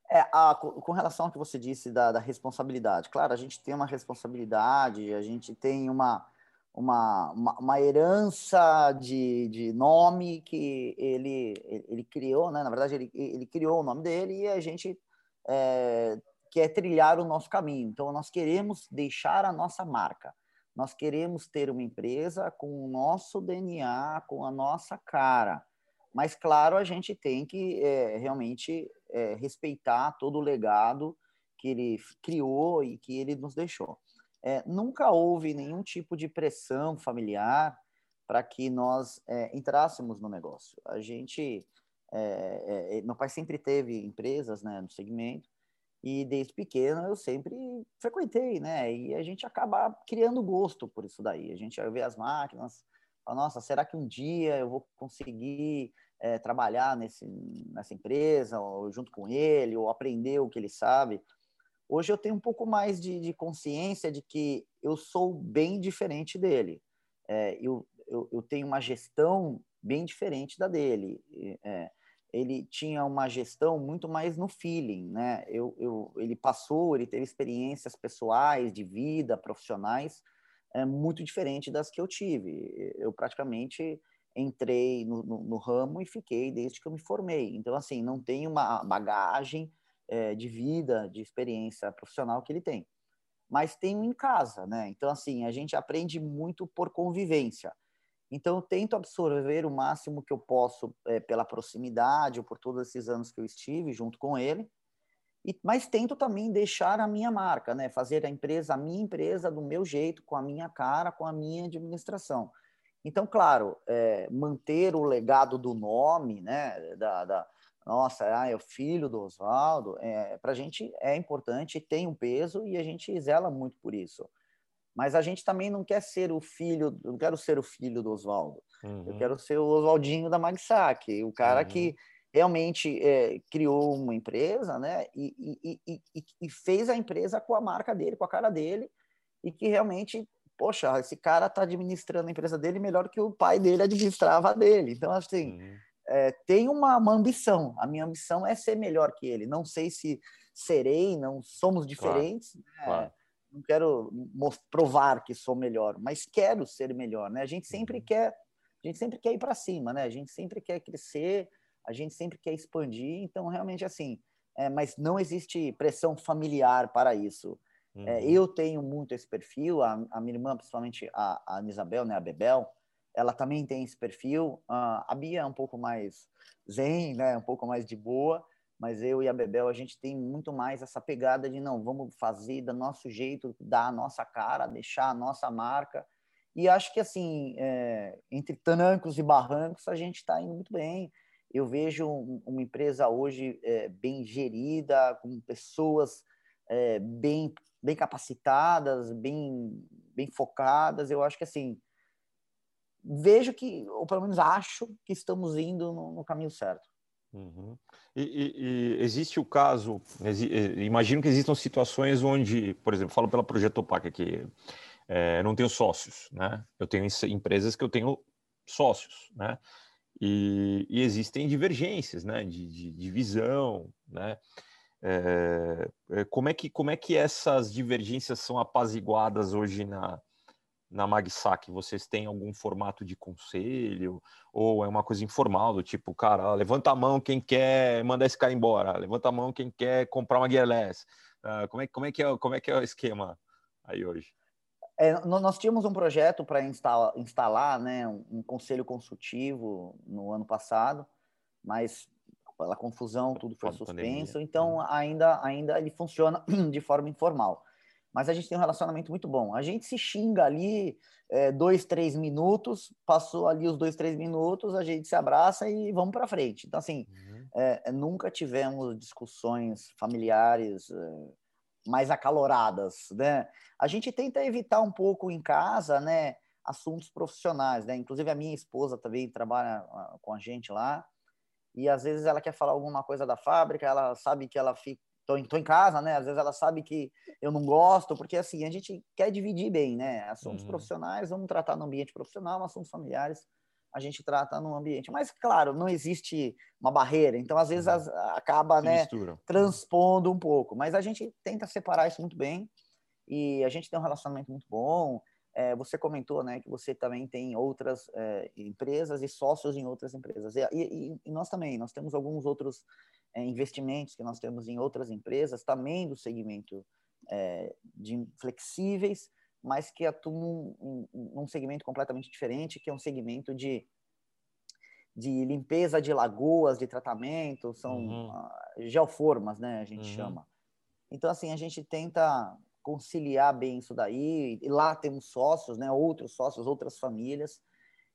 É, a, com relação ao que você disse da, da, responsabilidade, claro, a gente tem uma responsabilidade, a gente tem uma, uma, uma, uma herança de, de nome que ele, ele criou, né? na verdade, ele, ele criou o nome dele e a gente é, quer trilhar o nosso caminho. Então, nós queremos deixar a nossa marca, nós queremos ter uma empresa com o nosso DNA, com a nossa cara. Mas, claro, a gente tem que é, realmente é, respeitar todo o legado que ele criou e que ele nos deixou. É, nunca houve nenhum tipo de pressão familiar para que nós é, entrássemos no negócio. A gente, é, é, meu pai sempre teve empresas né, no segmento e desde pequeno eu sempre frequentei, né? E a gente acaba criando gosto por isso daí. A gente vê as máquinas, fala, nossa, será que um dia eu vou conseguir é, trabalhar nesse, nessa empresa, ou junto com ele, ou aprender o que ele sabe. Hoje eu tenho um pouco mais de, de consciência de que eu sou bem diferente dele. É, eu, eu, eu, tenho uma gestão bem diferente da dele. É, ele tinha uma gestão muito mais no feeling, né? Eu, eu, ele passou, ele teve experiências pessoais, de vida, profissionais, é, muito diferente das que eu tive. Eu praticamente entrei no, no, no, ramo e fiquei desde que eu me formei. Então, assim, não tem uma bagagem é, de vida, de experiência profissional que ele tem. Mas tenho em casa, né? Então, assim, a gente aprende muito por convivência. Então, eu tento absorver o máximo que eu posso é, pela proximidade ou por todos esses anos que eu estive junto com ele. E, mas tento também deixar a minha marca, né? Fazer a empresa, a minha empresa, do meu jeito, com a minha cara, com a minha administração. Então, claro, é, manter o legado do nome, né, da, da nossa, ah, é o filho do Oswaldo, é, para a gente é importante, tem um peso e a gente zela muito por isso. Mas a gente também não quer ser o filho, não quero ser o filho do Oswaldo. Uhum. Eu quero ser o Oswaldinho da Magsac, o cara uhum. que realmente é, criou uma empresa, né, e, e, e, e fez a empresa com a marca dele, com a cara dele, e que realmente poxa, esse cara está administrando a empresa dele melhor que o pai dele administrava a dele. Então, assim, uhum. é, tem uma, uma, ambição. A minha ambição é ser melhor que ele. Não sei se serei, não somos diferentes. Claro. Né? Claro. Não quero provar que sou melhor, mas quero ser melhor, né? A gente sempre uhum. quer, a gente sempre quer ir para cima, né? A gente sempre quer crescer, a gente sempre quer expandir. Então, realmente, assim, é, mas não existe pressão familiar para isso. É, uhum. É, eu tenho muito esse perfil, a, a minha irmã, principalmente a, a Isabel, né, a Bebel, ela também tem esse perfil. Uh, a Bia é um pouco mais zen, né, um pouco mais de boa, mas eu e a Bebel, a gente tem muito mais essa pegada de não, vamos fazer do nosso jeito, dar a nossa cara, deixar a nossa marca. E acho que, assim, é, entre tancos e barrancos, a gente está indo muito bem. Eu vejo uma empresa hoje é, bem gerida, com pessoas é, bem bem capacitadas, bem, bem focadas. Eu acho que assim vejo que, ou pelo menos acho que estamos indo no, no caminho certo. Uhum. E, e, e, existe o caso, imagino que existam situações onde, por exemplo, falo pela Projeto Opac aqui, é, não tenho sócios, né? Eu tenho empresas que eu tenho sócios, né? E, e existem divergências, né? De, de, de visão, né? É, como, é que, como é que essas divergências são apaziguadas hoje na, na Magsac? Vocês têm algum formato de conselho? Ou é uma coisa informal, do tipo, cara, levanta a mão quem quer mandar esse cara embora, levanta a mão quem quer comprar uma gearless. Uh, como, é, como, é que é, como é que é o esquema aí hoje? É, nós tínhamos um projeto para instalar, instalar né, um, um, conselho consultivo no ano passado, mas pela confusão tudo foi suspenso, pandemia. então né. ainda, ainda ele funciona de forma informal mas a gente tem um relacionamento muito bom. A gente se xinga ali é, dois, três minutos, passou ali os dois, três minutos, a gente se abraça e vamos para frente. Então, assim, uhum. é, nunca tivemos discussões familiares é, mais acaloradas, né? A gente tenta evitar um pouco em casa, né? Assuntos profissionais, né? Inclusive a minha esposa também trabalha ah, com a gente lá e às vezes ela quer falar alguma coisa da fábrica, ela sabe que ela fica tô, tô em casa, né? Às vezes ela sabe que eu não gosto, porque assim, a gente quer dividir bem, né? Assuntos uhum. profissionais, vamos tratar no ambiente profissional, assuntos familiares, a gente trata no ambiente. Mas, claro, não existe uma barreira, então às vezes uhum. as, acaba, Se né, mistura. transpondo um pouco. Mas a gente tenta separar isso muito bem e a gente tem um relacionamento muito bom. É, você comentou, né, que você também tem outras é, empresas e sócios em outras empresas. E, e, e, nós também, nós temos alguns outros é, investimentos que nós temos em outras empresas, também do segmento é, de flexíveis, mas que atuam num segmento completamente diferente, que é um segmento de, de limpeza de lagoas, de tratamento, são uhum. uh, geoformas, né, a gente uhum. chama. Então, assim, a gente tenta conciliar bem isso daí, e lá temos sócios, né, outros sócios, outras famílias,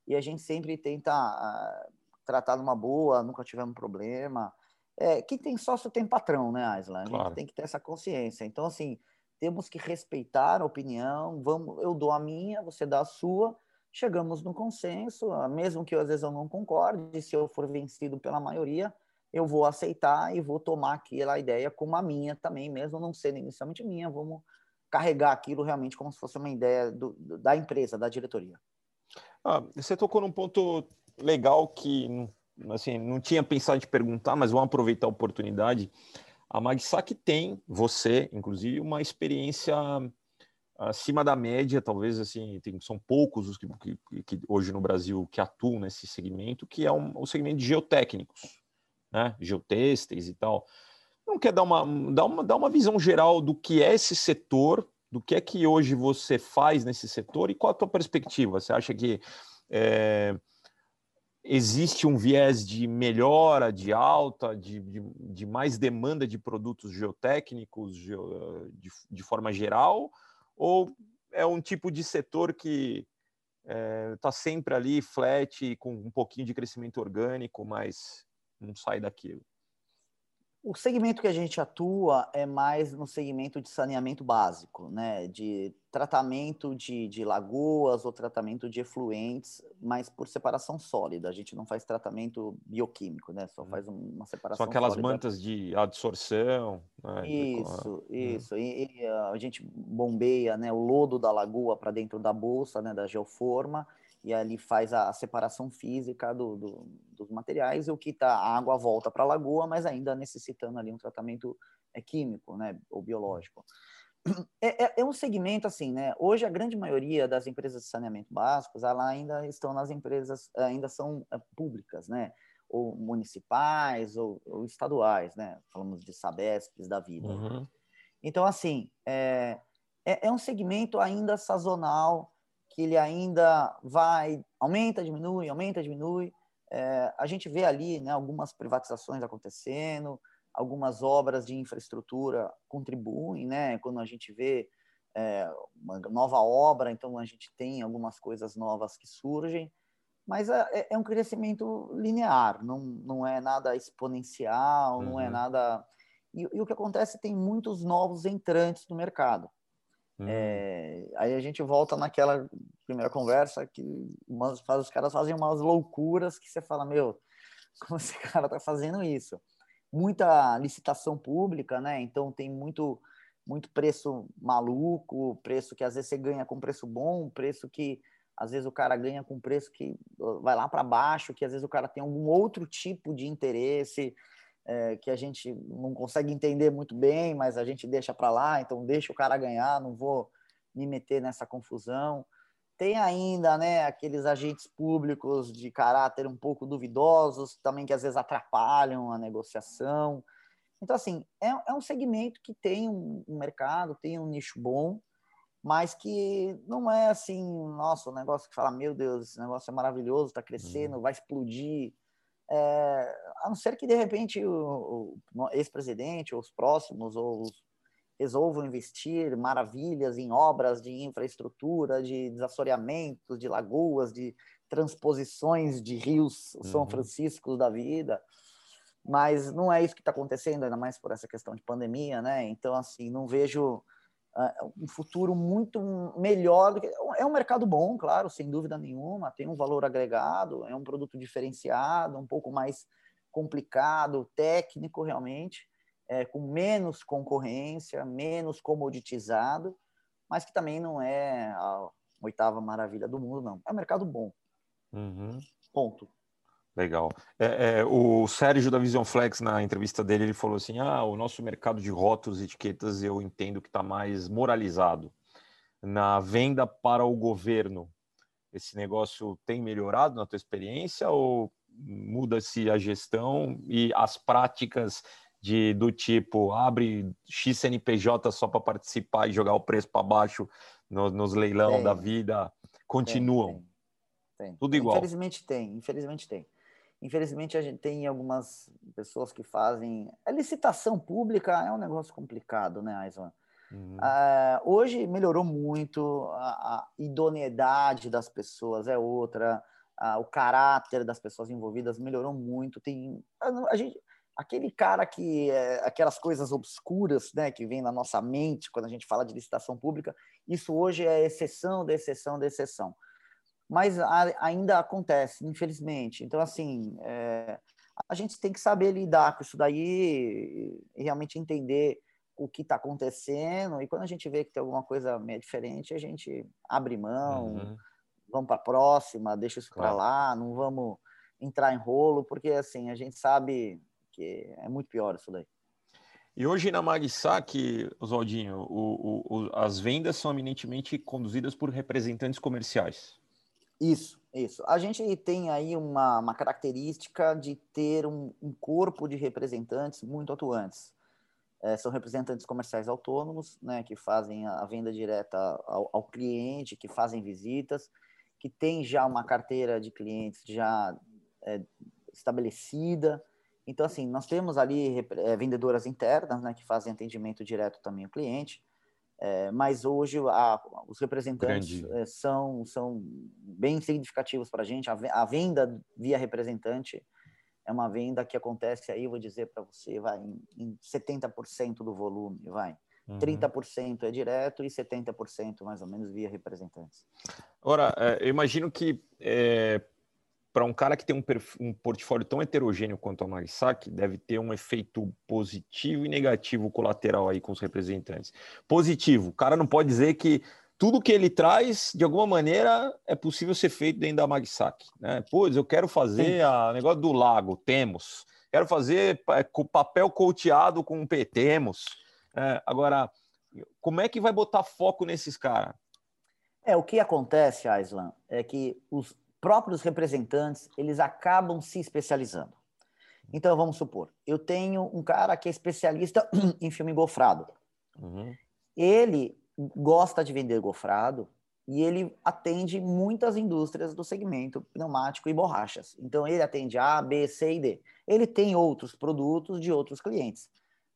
e a gente sempre tenta uh, tratar numa boa, nunca tivemos problema, é, quem tem sócio tem patrão, né, Aisla? A claro. gente tem que ter essa consciência. Então, assim, temos que respeitar a opinião. Vamos, eu dou a minha, você dá a sua. Chegamos no consenso, mesmo que às vezes eu não concorde, se eu for vencido pela maioria, eu vou aceitar e vou tomar aquela ideia como a minha também, mesmo não sendo inicialmente minha, vamos carregar aquilo realmente como se fosse uma ideia do, da empresa, da diretoria. Ah, você tocou num ponto legal que assim, não tinha pensado te perguntar, mas vamos aproveitar a oportunidade. A Magsac tem, você, inclusive, uma experiência acima da média, talvez assim, tem, são poucos os que, que, que, hoje no Brasil que atuam nesse segmento, que é um, o segmento de geotécnicos, né? Geotêxteis e tal. Não quer dar uma, dar, uma, dar uma visão geral do que é esse setor, do que é que hoje você faz nesse setor e qual a tua perspectiva? Você acha que é, existe um viés de melhora, de alta, de, de, de mais demanda de produtos geotécnicos de, de, forma geral, ou é um tipo de setor que está é, sempre ali flat, com um pouquinho de crescimento orgânico, mas não sai daquilo? O segmento que a gente atua é mais no segmento de saneamento básico, né? De tratamento de, de lagoas ou tratamento de efluentes, mas por separação sólida. A gente não faz tratamento bioquímico, né? Só uhum. faz uma separação. São aquelas sólida. mantas de absorção. Né? Isso, uhum. isso. E, e, a gente bombeia, né? O lodo da lagoa para dentro da bolsa, né? Da geoforma e ali faz a, separação física do, do, dos materiais, e o que tá, a água volta para a lagoa, mas ainda necessitando ali um tratamento é, químico, né, ou biológico. É, é, é, um segmento assim, né? Hoje a grande maioria das empresas de saneamento básicos, ela ainda estão nas empresas, ainda são é, públicas, né? Ou municipais ou, ou, estaduais, né? Falamos de Sabesps da vida. Uhum. Então, assim, é, é, é um segmento ainda sazonal, que ele ainda vai, aumenta, diminui, aumenta, diminui. É, a gente vê ali né, algumas privatizações acontecendo, algumas obras de infraestrutura contribuem, né? Quando a gente vê é, uma nova obra, então a gente tem algumas coisas novas que surgem, mas é, é, é um crescimento linear, não, não é nada exponencial, uhum. não é uhum. nada. E, e, o que acontece tem muitos novos entrantes no mercado. Uhum. É, aí a gente volta naquela primeira conversa, que umas, os caras fazem umas loucuras que você fala, meu, como esse cara tá fazendo isso? Muita licitação pública, né? Então tem muito muito preço maluco, preço que às vezes você ganha com preço bom, preço que às vezes o cara ganha com preço que vai lá para baixo, que às vezes o cara tem algum outro tipo de interesse é, que a gente não consegue entender muito bem, mas a gente deixa para lá, então deixa o cara ganhar, não vou me meter nessa confusão. Tem ainda né, aqueles agentes públicos de caráter um pouco duvidosos, também que às vezes atrapalham a negociação. Então, assim, é, é um segmento que tem um, um mercado, tem um nicho bom, mas que não é assim, nossa, um negócio que fala, meu Deus, esse negócio é maravilhoso, está crescendo, uhum. vai explodir. É, a não ser que, de repente, o, o ex-presidente, ou os próximos, ou os, resolvam investir maravilhas em obras de infraestrutura, de desassoreamentos, de lagoas, de transposições de rios uhum. São Francisco da vida, mas não é isso que está acontecendo, ainda mais por essa questão de pandemia, né? Então, assim, não vejo um futuro muito melhor. Do que... É um mercado bom, claro, sem dúvida nenhuma, tem um valor agregado, é um produto diferenciado, um pouco mais complicado, técnico realmente, é, com menos concorrência, menos comoditizado, mas que também não é a oitava maravilha do mundo, não. É um mercado bom. Uhum. Ponto. Legal. É, é, o Sérgio da Vision Flex, na entrevista dele, ele falou assim: ah, o nosso mercado de rótulos e etiquetas eu entendo que está mais moralizado. Na venda para o governo, esse negócio tem melhorado na tua experiência ou muda-se a gestão e as práticas de do tipo abre XNPJ só para participar e jogar o preço para baixo no, nos leilão tem. da vida continuam? Tem, tem. Tudo igual. Infelizmente tem, infelizmente tem. Infelizmente, a gente tem algumas pessoas que fazem. A licitação pública é um negócio complicado, né, Aislan? Uhum. Uh, hoje melhorou muito, a, a, idoneidade das pessoas é outra, uh, o caráter das pessoas envolvidas melhorou muito. Tem a, a gente, aquele cara que é, aquelas coisas obscuras, né, que vem na nossa mente quando a gente fala de licitação pública, isso hoje é exceção da exceção da exceção mas ainda acontece, infelizmente. Então, assim, é, a gente tem que saber lidar com isso daí e realmente entender o que está acontecendo. E quando a gente vê que tem alguma coisa meio diferente, a gente abre mão, uhum. vamos para a próxima, deixa isso claro. para lá, não vamos entrar em rolo, porque assim, a gente sabe que é muito pior isso daí. E hoje na Magsac, Oswaldinho, o, o, o, as vendas são eminentemente conduzidas por representantes comerciais. Isso, isso. A gente tem aí uma, uma característica de ter um, um, corpo de representantes muito atuantes. É, são representantes comerciais autônomos, né, que fazem a venda direta ao, ao, cliente, que fazem visitas, que tem já uma carteira de clientes já é, estabelecida. Então, assim, nós temos ali é, vendedoras internas, né, que fazem atendimento direto também ao cliente. É, mas hoje a, os representantes é, são, são bem significativos para a gente. A venda via representante é uma venda que acontece aí, vou dizer para você, vai em, em 70% do volume, vai. Uhum. 30% é direto e 70% mais ou menos via representantes. Ora, é, eu imagino que é, para um cara que tem um, um, portfólio tão heterogêneo quanto a Marisac, deve ter um efeito positivo e negativo colateral aí com os representantes. Positivo, o cara não pode dizer que tudo que ele traz, de alguma maneira, é possível ser feito dentro da Magsac. Né? Pois, eu quero fazer o negócio do lago, temos. Quero fazer com papel coateado com P, temos. É, agora, como é que vai botar foco nesses caras? É, o que acontece, Aislan, é que os, próprios representantes, eles acabam se especializando. Então, vamos supor, eu tenho um cara que é especialista em filme gofrado. Uhum. Ele gosta de vender gofrado e ele atende muitas indústrias do segmento pneumático e borrachas. Então, ele atende A, B, C e D. Ele tem outros produtos de outros clientes.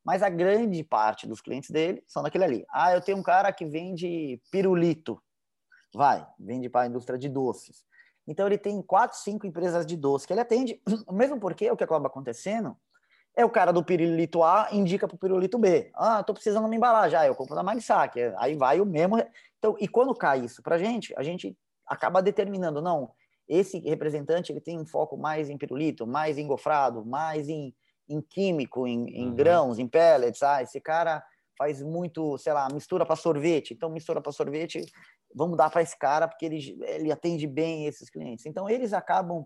Mas a grande parte dos clientes dele são daquele ali. Ah, eu tenho um cara que vende pirulito. Vai, vende para a indústria de doces. Então ele tem quatro, cinco empresas de doce que ele atende, mesmo porque o que acaba acontecendo é o cara do pirulito A indica para o pirulito B. Ah, estou precisando uma embalagem, ah, eu compro da Magsac. Aí vai o mesmo. Então, e quando cai isso para a gente, a gente acaba determinando, não, esse representante ele tem um foco mais em pirulito, mais em gofrado, mais em, em químico, em, em uhum. grãos, em pellets. Ah, esse cara faz muito, sei lá, mistura para sorvete. Então, mistura para sorvete, vamos dar para esse cara porque ele, ele atende bem esses clientes. Então, eles acabam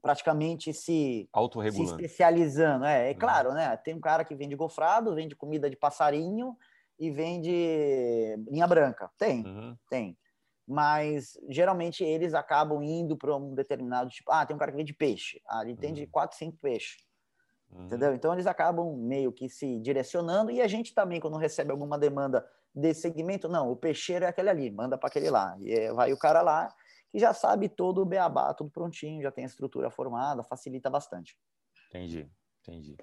praticamente se, se especializando. É, é uhum. claro, né? Tem um cara que vende gofrado, vende comida de passarinho e vende linha branca. Tem, uhum. tem mas geralmente eles acabam indo para um determinado tipo. Ah, tem um cara que vende peixe. Ah, ele tem de 4, uhum. 5 peixes. Uhum. Entendeu? Então eles acabam meio que se direcionando e a gente também, quando recebe alguma demanda desse segmento, não, o peixeiro é aquele ali, manda para aquele lá. E vai o cara lá que já sabe todo o beabá, tudo prontinho, já tem a estrutura formada, facilita bastante. Entendi, entendi.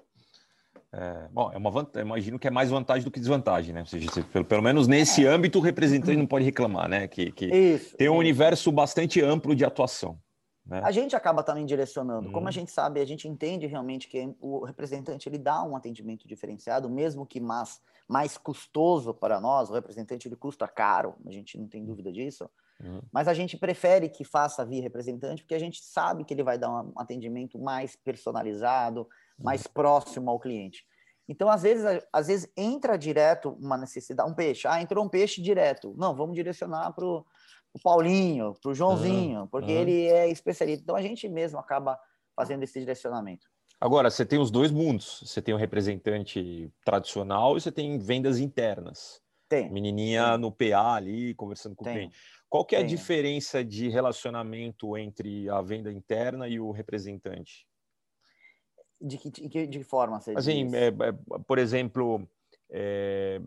É, bom, é uma vantagem, imagino que é mais vantagem do que desvantagem, né? Ou seja, você, pelo, pelo, menos nesse é. âmbito, o representante não pode reclamar, né? Que, que isso, tem um isso. universo bastante amplo de atuação. Né? A gente acaba também direcionando. Hum. Como a uhum. gente sabe, a gente entende realmente que o representante ele dá um atendimento diferenciado, mesmo que mais, mais custoso para nós. O representante ele custa caro, a gente não tem dúvida disso. Uhum. Mas a gente prefere que faça via representante, porque a gente sabe que ele vai dar um atendimento mais personalizado, mais próximo ao cliente. Então, às vezes, às vezes entra direto uma necessidade, um peixe. Ah, entrou um peixe direto. Não, vamos direcionar para o Paulinho, para o Joãozinho, uhum. porque uhum. ele é especialista. Então, a gente mesmo acaba fazendo esse direcionamento. Agora, você tem os dois mundos. Você tem o representante tradicional e você tem vendas internas. Tem. Menininha tem. no PA ali, conversando com tem. o cliente. Qual que é a tem. diferença de relacionamento entre a venda interna e o representante? De que, de que, forma você assim, é, é, por exemplo, é,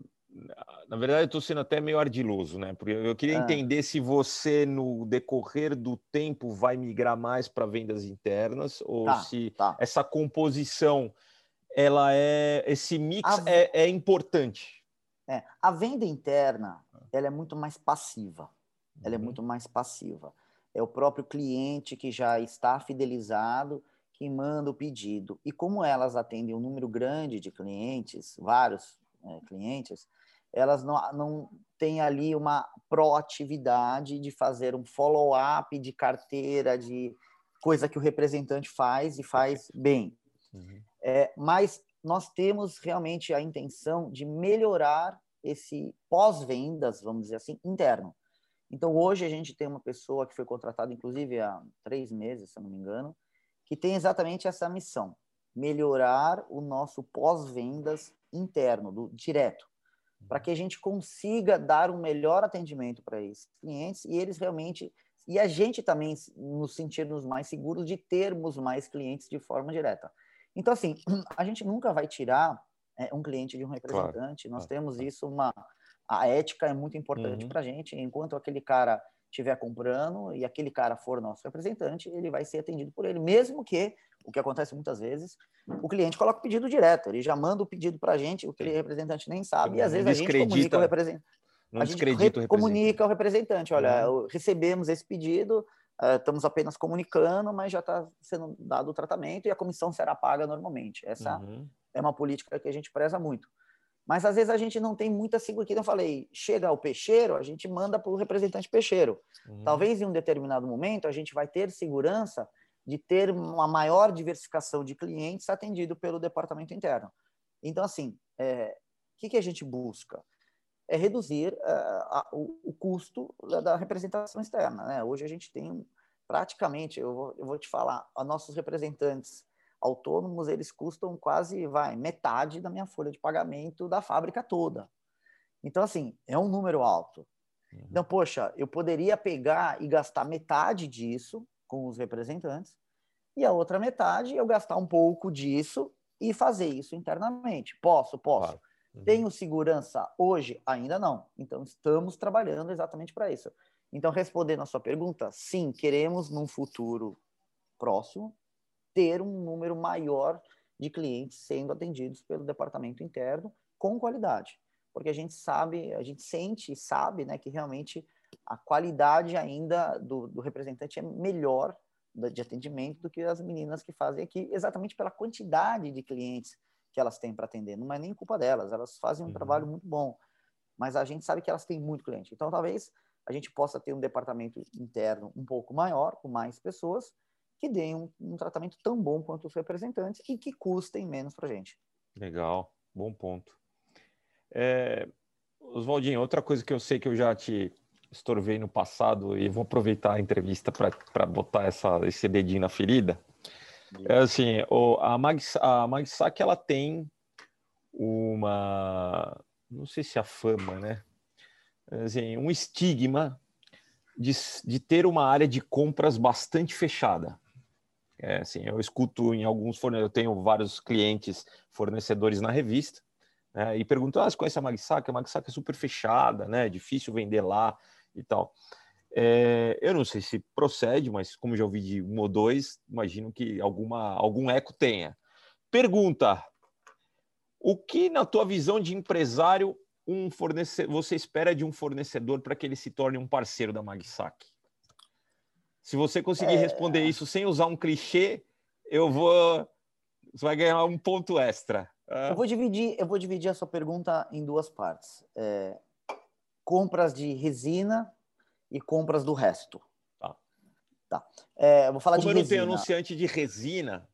na verdade eu estou sendo até meio ardiloso, né? Porque eu queria ah. entender se você, no decorrer do tempo, vai migrar mais para vendas internas ou tá, se tá. essa composição, ela é esse mix a... é, é importante. É, a venda interna, ela é muito mais passiva. Ela é uhum. muito mais passiva. É o próprio cliente que já está fidelizado que manda o pedido. E como elas atendem um número grande de clientes, vários é, clientes, elas não, não têm ali uma proatividade de fazer um follow-up de carteira, de coisa que o representante faz e faz bem. Uhum. É, mas nós temos realmente a intenção de melhorar esse pós-vendas, vamos dizer assim, interno. Então, hoje a gente tem uma pessoa que foi contratada, inclusive, há três meses, se eu não me engano, que tem exatamente essa missão: melhorar o nosso pós-vendas interno, do direto, para que a gente consiga dar um melhor atendimento para esses clientes e eles realmente e a gente também nos sentirmos mais seguros de termos mais clientes de forma direta. Então, assim, a gente nunca vai tirar é, um cliente de um representante. Claro. Nós temos isso uma a ética é muito importante uhum. para a gente. Enquanto aquele cara estiver comprando e aquele cara for nosso representante, ele vai ser atendido por ele, mesmo que, o que acontece muitas vezes, o cliente coloca o pedido direto, ele já manda o pedido para a gente, o representante nem sabe, e às vezes a gente comunica o representante. Não a gente re comunica ao representante, olha, uhum. recebemos esse pedido, uh, estamos apenas comunicando, mas já está sendo dado o tratamento e a comissão será paga normalmente. Essa uhum. é uma política que a gente preza muito. Mas às vezes a gente não tem muita segurança. Eu falei, chega ao peixeiro, a gente manda para o representante peixeiro. Uhum. Talvez em um determinado momento a gente vai ter segurança de ter uma maior diversificação de clientes atendido pelo departamento interno. Então, assim, o é, que, que a gente busca? É reduzir uh, a, o, o, custo da, da, representação externa. Né? Hoje a gente tem praticamente, eu vou, eu vou te falar, a nossos representantes autônomos, eles custam quase, vai, metade da minha folha de pagamento da fábrica toda. Então, assim, é um número alto. Uhum. Então, poxa, eu poderia pegar e gastar metade disso com os representantes e a outra metade eu gastar um pouco disso e fazer isso internamente. Posso, posso. Claro. Uhum. Tenho segurança hoje? Ainda não. Então, estamos trabalhando exatamente para isso. Então, respondendo a sua pergunta, sim, queremos num futuro próximo ter um número maior de clientes sendo atendidos pelo departamento interno com qualidade. Porque a gente sabe, a gente sente e sabe né, que realmente a qualidade ainda do, do representante é melhor de atendimento do que as meninas que fazem aqui, exatamente pela quantidade de clientes que elas têm para atender. Não é nem culpa delas, elas fazem um uhum. trabalho muito bom, mas a gente sabe que elas têm muito cliente. Então, talvez a gente possa ter um departamento interno um pouco maior, com mais pessoas, que deem um, um tratamento tão bom quanto os representantes e que custem menos para a gente. Legal, bom ponto. É, Oswaldinho, outra coisa que eu sei que eu já te estorvei no passado e vou aproveitar a entrevista para botar essa, esse dedinho na ferida. É assim, o, a, Mag, a Magsac, ela tem uma, não sei se a fama, né? Assim, um estigma de, de ter uma área de compras bastante fechada. É, assim, eu escuto em alguns fornecedores, eu tenho vários clientes fornecedores na revista, né, e perguntam, ah, você conhece a Magsac? A Magsac é super fechada, né, é difícil vender lá e tal. É, eu não sei se procede, mas como já ouvi de um ou dois, imagino que alguma, algum eco tenha. Pergunta: o que, na tua visão de empresário, um fornecedor, você espera de um fornecedor para que ele se torne um parceiro da Magsac? Se você conseguir é... responder isso sem usar um clichê, eu vou. Você vai ganhar um ponto extra. Eu vou dividir, eu vou dividir a sua pergunta em duas partes. É, compras de resina e compras do resto. Tá. tá. É, vou falar Como de eu não tenho anunciante de resina,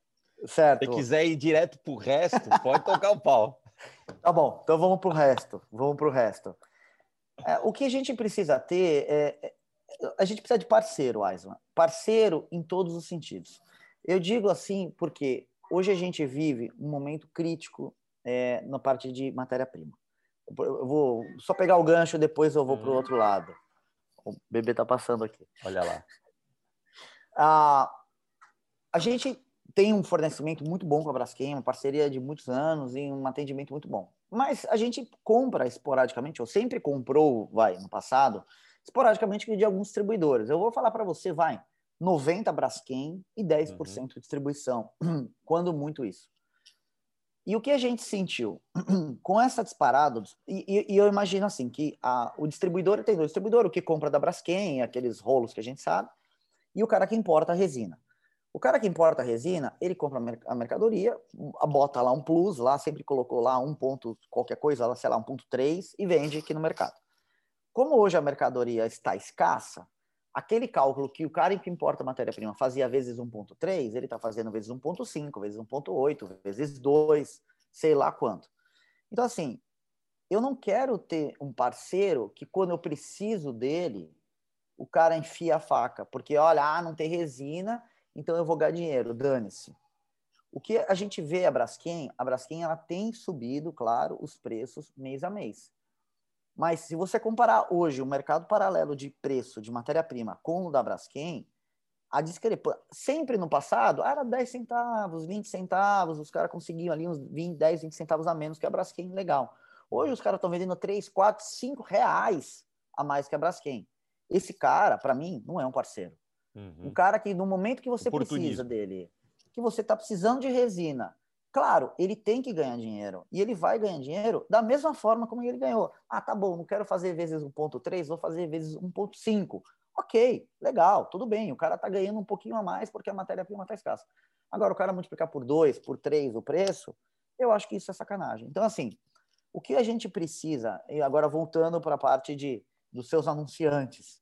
certo. se quiser ir direto para o resto, pode tocar o pau. Tá bom, então vamos para o resto. Vamos para o resto. É, o que a gente precisa ter é, é a gente precisa de parceiro, Aislan. Parceiro em todos os sentidos. Eu digo assim porque hoje a gente vive um momento crítico é, na parte de matéria-prima. Eu vou só pegar o gancho, depois eu vou para o uhum. outro lado. O bebê está passando aqui. Olha lá. Ah, a gente tem um fornecimento muito bom com a Braskem, uma parceria de muitos anos e um atendimento muito bom. Mas a gente compra esporadicamente, ou sempre comprou, vai, no passado, esporadicamente de alguns distribuidores. Eu vou falar para você, vai, 90 Braskem e 10% uhum. de distribuição. Quando muito isso. E o que a gente sentiu com essa disparada, e, e, eu imagino assim, que a, o distribuidor tem dois distribuidores, o que compra da Braskem, aqueles rolos que a gente sabe, e o cara que importa a resina. O cara que importa a resina, ele compra a mercadoria, bota lá um plus, lá sempre colocou lá um ponto, qualquer coisa, lá, sei lá, um ponto três, e vende aqui no mercado. Como hoje a mercadoria está escassa, aquele cálculo que o cara que importa matéria-prima fazia vezes 1.3, ele está fazendo vezes 1.5, vezes 1.8, vezes 2, sei lá quanto. Então, assim, eu não quero ter um parceiro que quando eu preciso dele, o cara enfia a faca, porque olha, ah, não tem resina, então eu vou ganhar dinheiro, dane-se. O que a gente vê a Braskem, a Braskem ela tem subido, claro, os preços mês a mês. Mas se você comparar hoje o mercado paralelo de preço de matéria-prima com o da Braskem, a discrepância, sempre no passado, era 10 centavos, 20 centavos, os caras conseguiam ali uns 20, 10, 20 centavos a menos que a Braskem, legal. Hoje os caras estão vendendo 3, 4, 5 reais a mais que a Braskem. Esse cara, para mim, não é um parceiro. Uhum. Um cara que no momento que você precisa dele, que você está precisando de resina, Claro, ele tem que ganhar dinheiro. E ele vai ganhar dinheiro da mesma forma como ele ganhou. Ah, tá bom, não quero fazer vezes 1.3, vou fazer vezes 1.5. Ok, legal, tudo bem. O cara tá ganhando um pouquinho a mais porque a matéria-prima tá escassa. Agora, o cara multiplicar por 2, por 3 o preço, eu acho que isso é sacanagem. Então, assim, o que a gente precisa, e agora voltando para a parte de, dos seus anunciantes,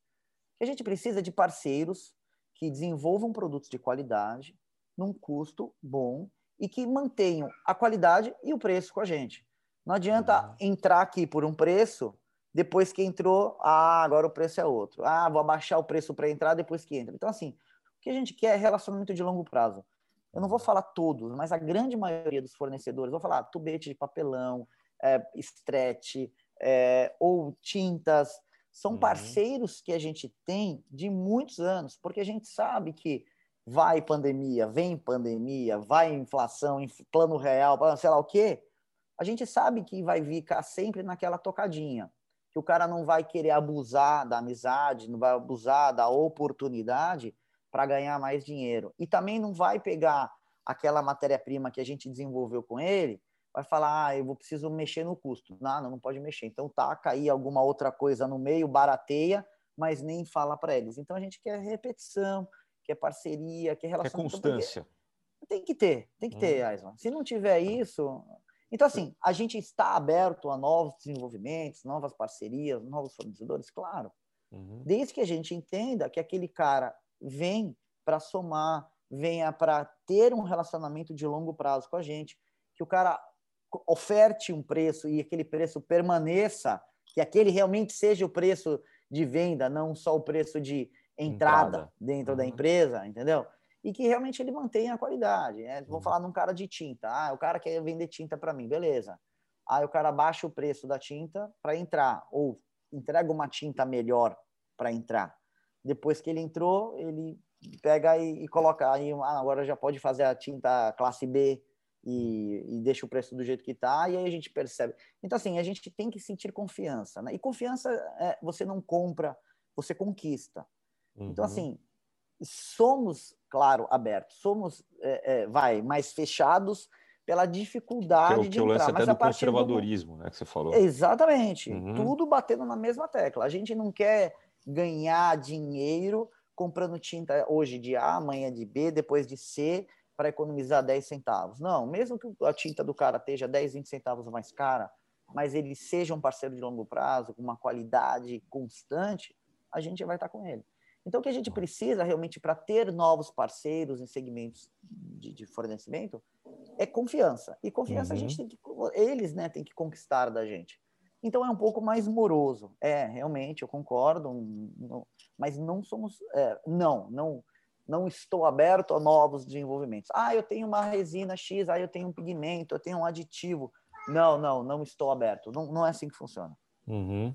que a gente precisa de parceiros que desenvolvam produtos de qualidade num custo bom e que mantenham a qualidade e o preço com a gente. Não adianta uhum. entrar aqui por um preço, depois que entrou, ah, agora o preço é outro. Ah, vou abaixar o preço para entrar depois que entra. Então, assim, o que a gente quer é relacionamento de longo prazo. Eu não vou falar todos, mas a grande maioria dos fornecedores, vou falar tubete de papelão, é, stretch, é, ou tintas, são uhum. parceiros que a gente tem de muitos anos, porque a gente sabe que vai pandemia, vem pandemia, vai inflação, plano real, sei lá o quê, a gente sabe que vai ficar sempre naquela tocadinha, que o cara não vai querer abusar da amizade, não vai abusar da oportunidade para ganhar mais dinheiro. E também não vai pegar aquela matéria-prima que a gente desenvolveu com ele, vai falar, ah, eu vou preciso mexer no custo. Não, não, não pode mexer. Então taca aí alguma outra coisa no meio, barateia, mas nem fala para eles. Então a gente quer repetição, que é parceria, que é relação. Que é constância. Tem que ter, tem que ter, hum. Se não tiver isso. Então, assim, a gente está aberto a novos desenvolvimentos, novas parcerias, novos fornecedores, claro. Uhum. Desde que a gente entenda que aquele cara vem para somar, venha para ter um relacionamento de longo prazo com a gente, que o cara oferte um preço e aquele preço permaneça, que aquele realmente seja o preço de venda, não só o preço de entrada, entrada. dentro uhum. da empresa, entendeu? E que realmente ele mantenha a qualidade. Né? Vou uhum. falar num cara de tinta. Ah, o cara quer vender tinta para mim, beleza. Aí o cara baixa o preço da tinta para entrar, ou entrega uma tinta melhor para entrar. Depois que ele entrou, ele pega e, e coloca aí, ah, agora já pode fazer a tinta classe B, e, e, deixa o preço do jeito que está, e aí a gente percebe. Então, assim, a gente tem que sentir confiança. Né? E confiança é, você não compra, você conquista. Então, uhum. Então, assim, somos, claro, abertos, somos, é, é, vai, mais fechados pela dificuldade que, é de que entrar. o lance até do conservadorismo, do... né, que você falou. Exatamente. Uhum. Tudo batendo na mesma tecla. A gente não quer ganhar dinheiro comprando tinta hoje de A, amanhã de B, depois de C, para economizar 10 centavos. Não, mesmo que a tinta do cara esteja 10, 20 centavos mais cara, mas ele seja um parceiro de longo prazo, com uma qualidade constante, a gente vai estar com ele. Então, o que a gente precisa realmente para ter novos parceiros em segmentos de, de, fornecimento é confiança. E confiança uhum. a gente tem que, eles né, têm que conquistar da gente. Então, é um pouco mais moroso. É, realmente, eu concordo, mas não somos. É, não, não não estou aberto a novos desenvolvimentos. Ah, eu tenho uma resina X, ah, eu tenho um pigmento, eu tenho um aditivo. Não, não, não estou aberto. Não, não é assim que funciona. Uhum.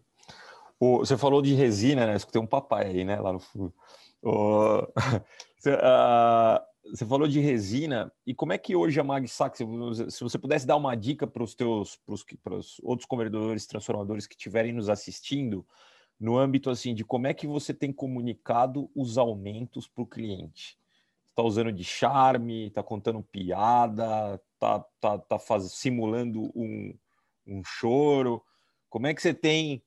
O, você falou de resina, né? Escutei um papai aí, né? Lá no fundo. O, você, uh, você, falou de resina. E como é que hoje a Magsac, se, se você pudesse dar uma dica para os teus, para os outros convertedores, transformadores que estiverem nos assistindo, no âmbito assim de como é que você tem comunicado os aumentos para o cliente. Está usando de charme, está contando piada, está tá, tá faz, simulando um, um choro. Como é que você tem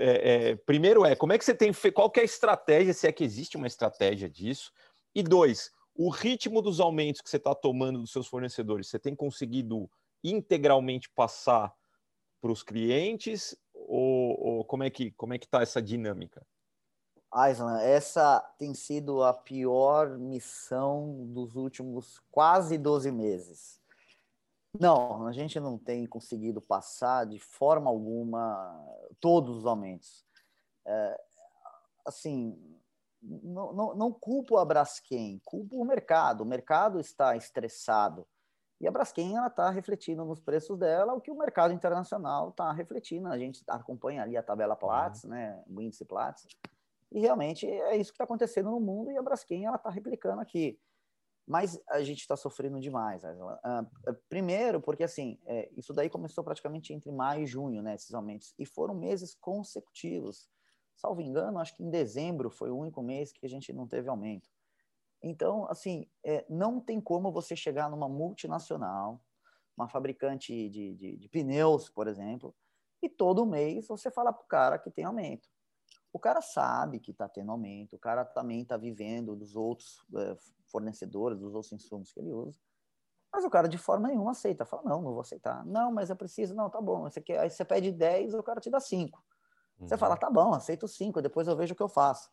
é, é, primeiro é como é que você tem qual é a estratégia, se é que existe uma estratégia disso, e dois, o ritmo dos aumentos que você está tomando dos seus fornecedores, você tem conseguido integralmente passar para os clientes ou, ou como é que como é que está essa dinâmica? Aislan, essa tem sido a pior missão dos últimos quase 12 meses. Não, a gente não tem conseguido passar de forma alguma todos os aumentos. É, assim, não, não, não culpo a Braskem, culpo o mercado. O mercado está estressado. E a Braskem está refletindo nos preços dela o que o mercado internacional está refletindo. A gente acompanha ali a tabela Platts, uhum. né, o índice Platts, e realmente é isso que está acontecendo no mundo e a Braskem está replicando aqui. Mas a gente está sofrendo demais. Uh, primeiro, porque assim, é, isso daí começou praticamente entre maio e junho, né, esses aumentos, e foram meses consecutivos. Salvo engano, acho que em dezembro foi o único mês que a gente não teve aumento. Então, assim, é, não tem como você chegar numa multinacional, uma fabricante de, de, de pneus, por exemplo, e todo mês você fala para o cara que tem aumento. O cara sabe que está tendo aumento, o cara também está vivendo dos outros é, fornecedores, dos outros insumos que ele usa, mas o cara de forma nenhuma aceita. Fala, não, não vou aceitar. Não, mas eu preciso. Não, tá bom. Você quer... Aí você pede 10, o cara te dá 5. Uhum. Você fala, tá bom, aceito 5, depois eu vejo o que eu faço.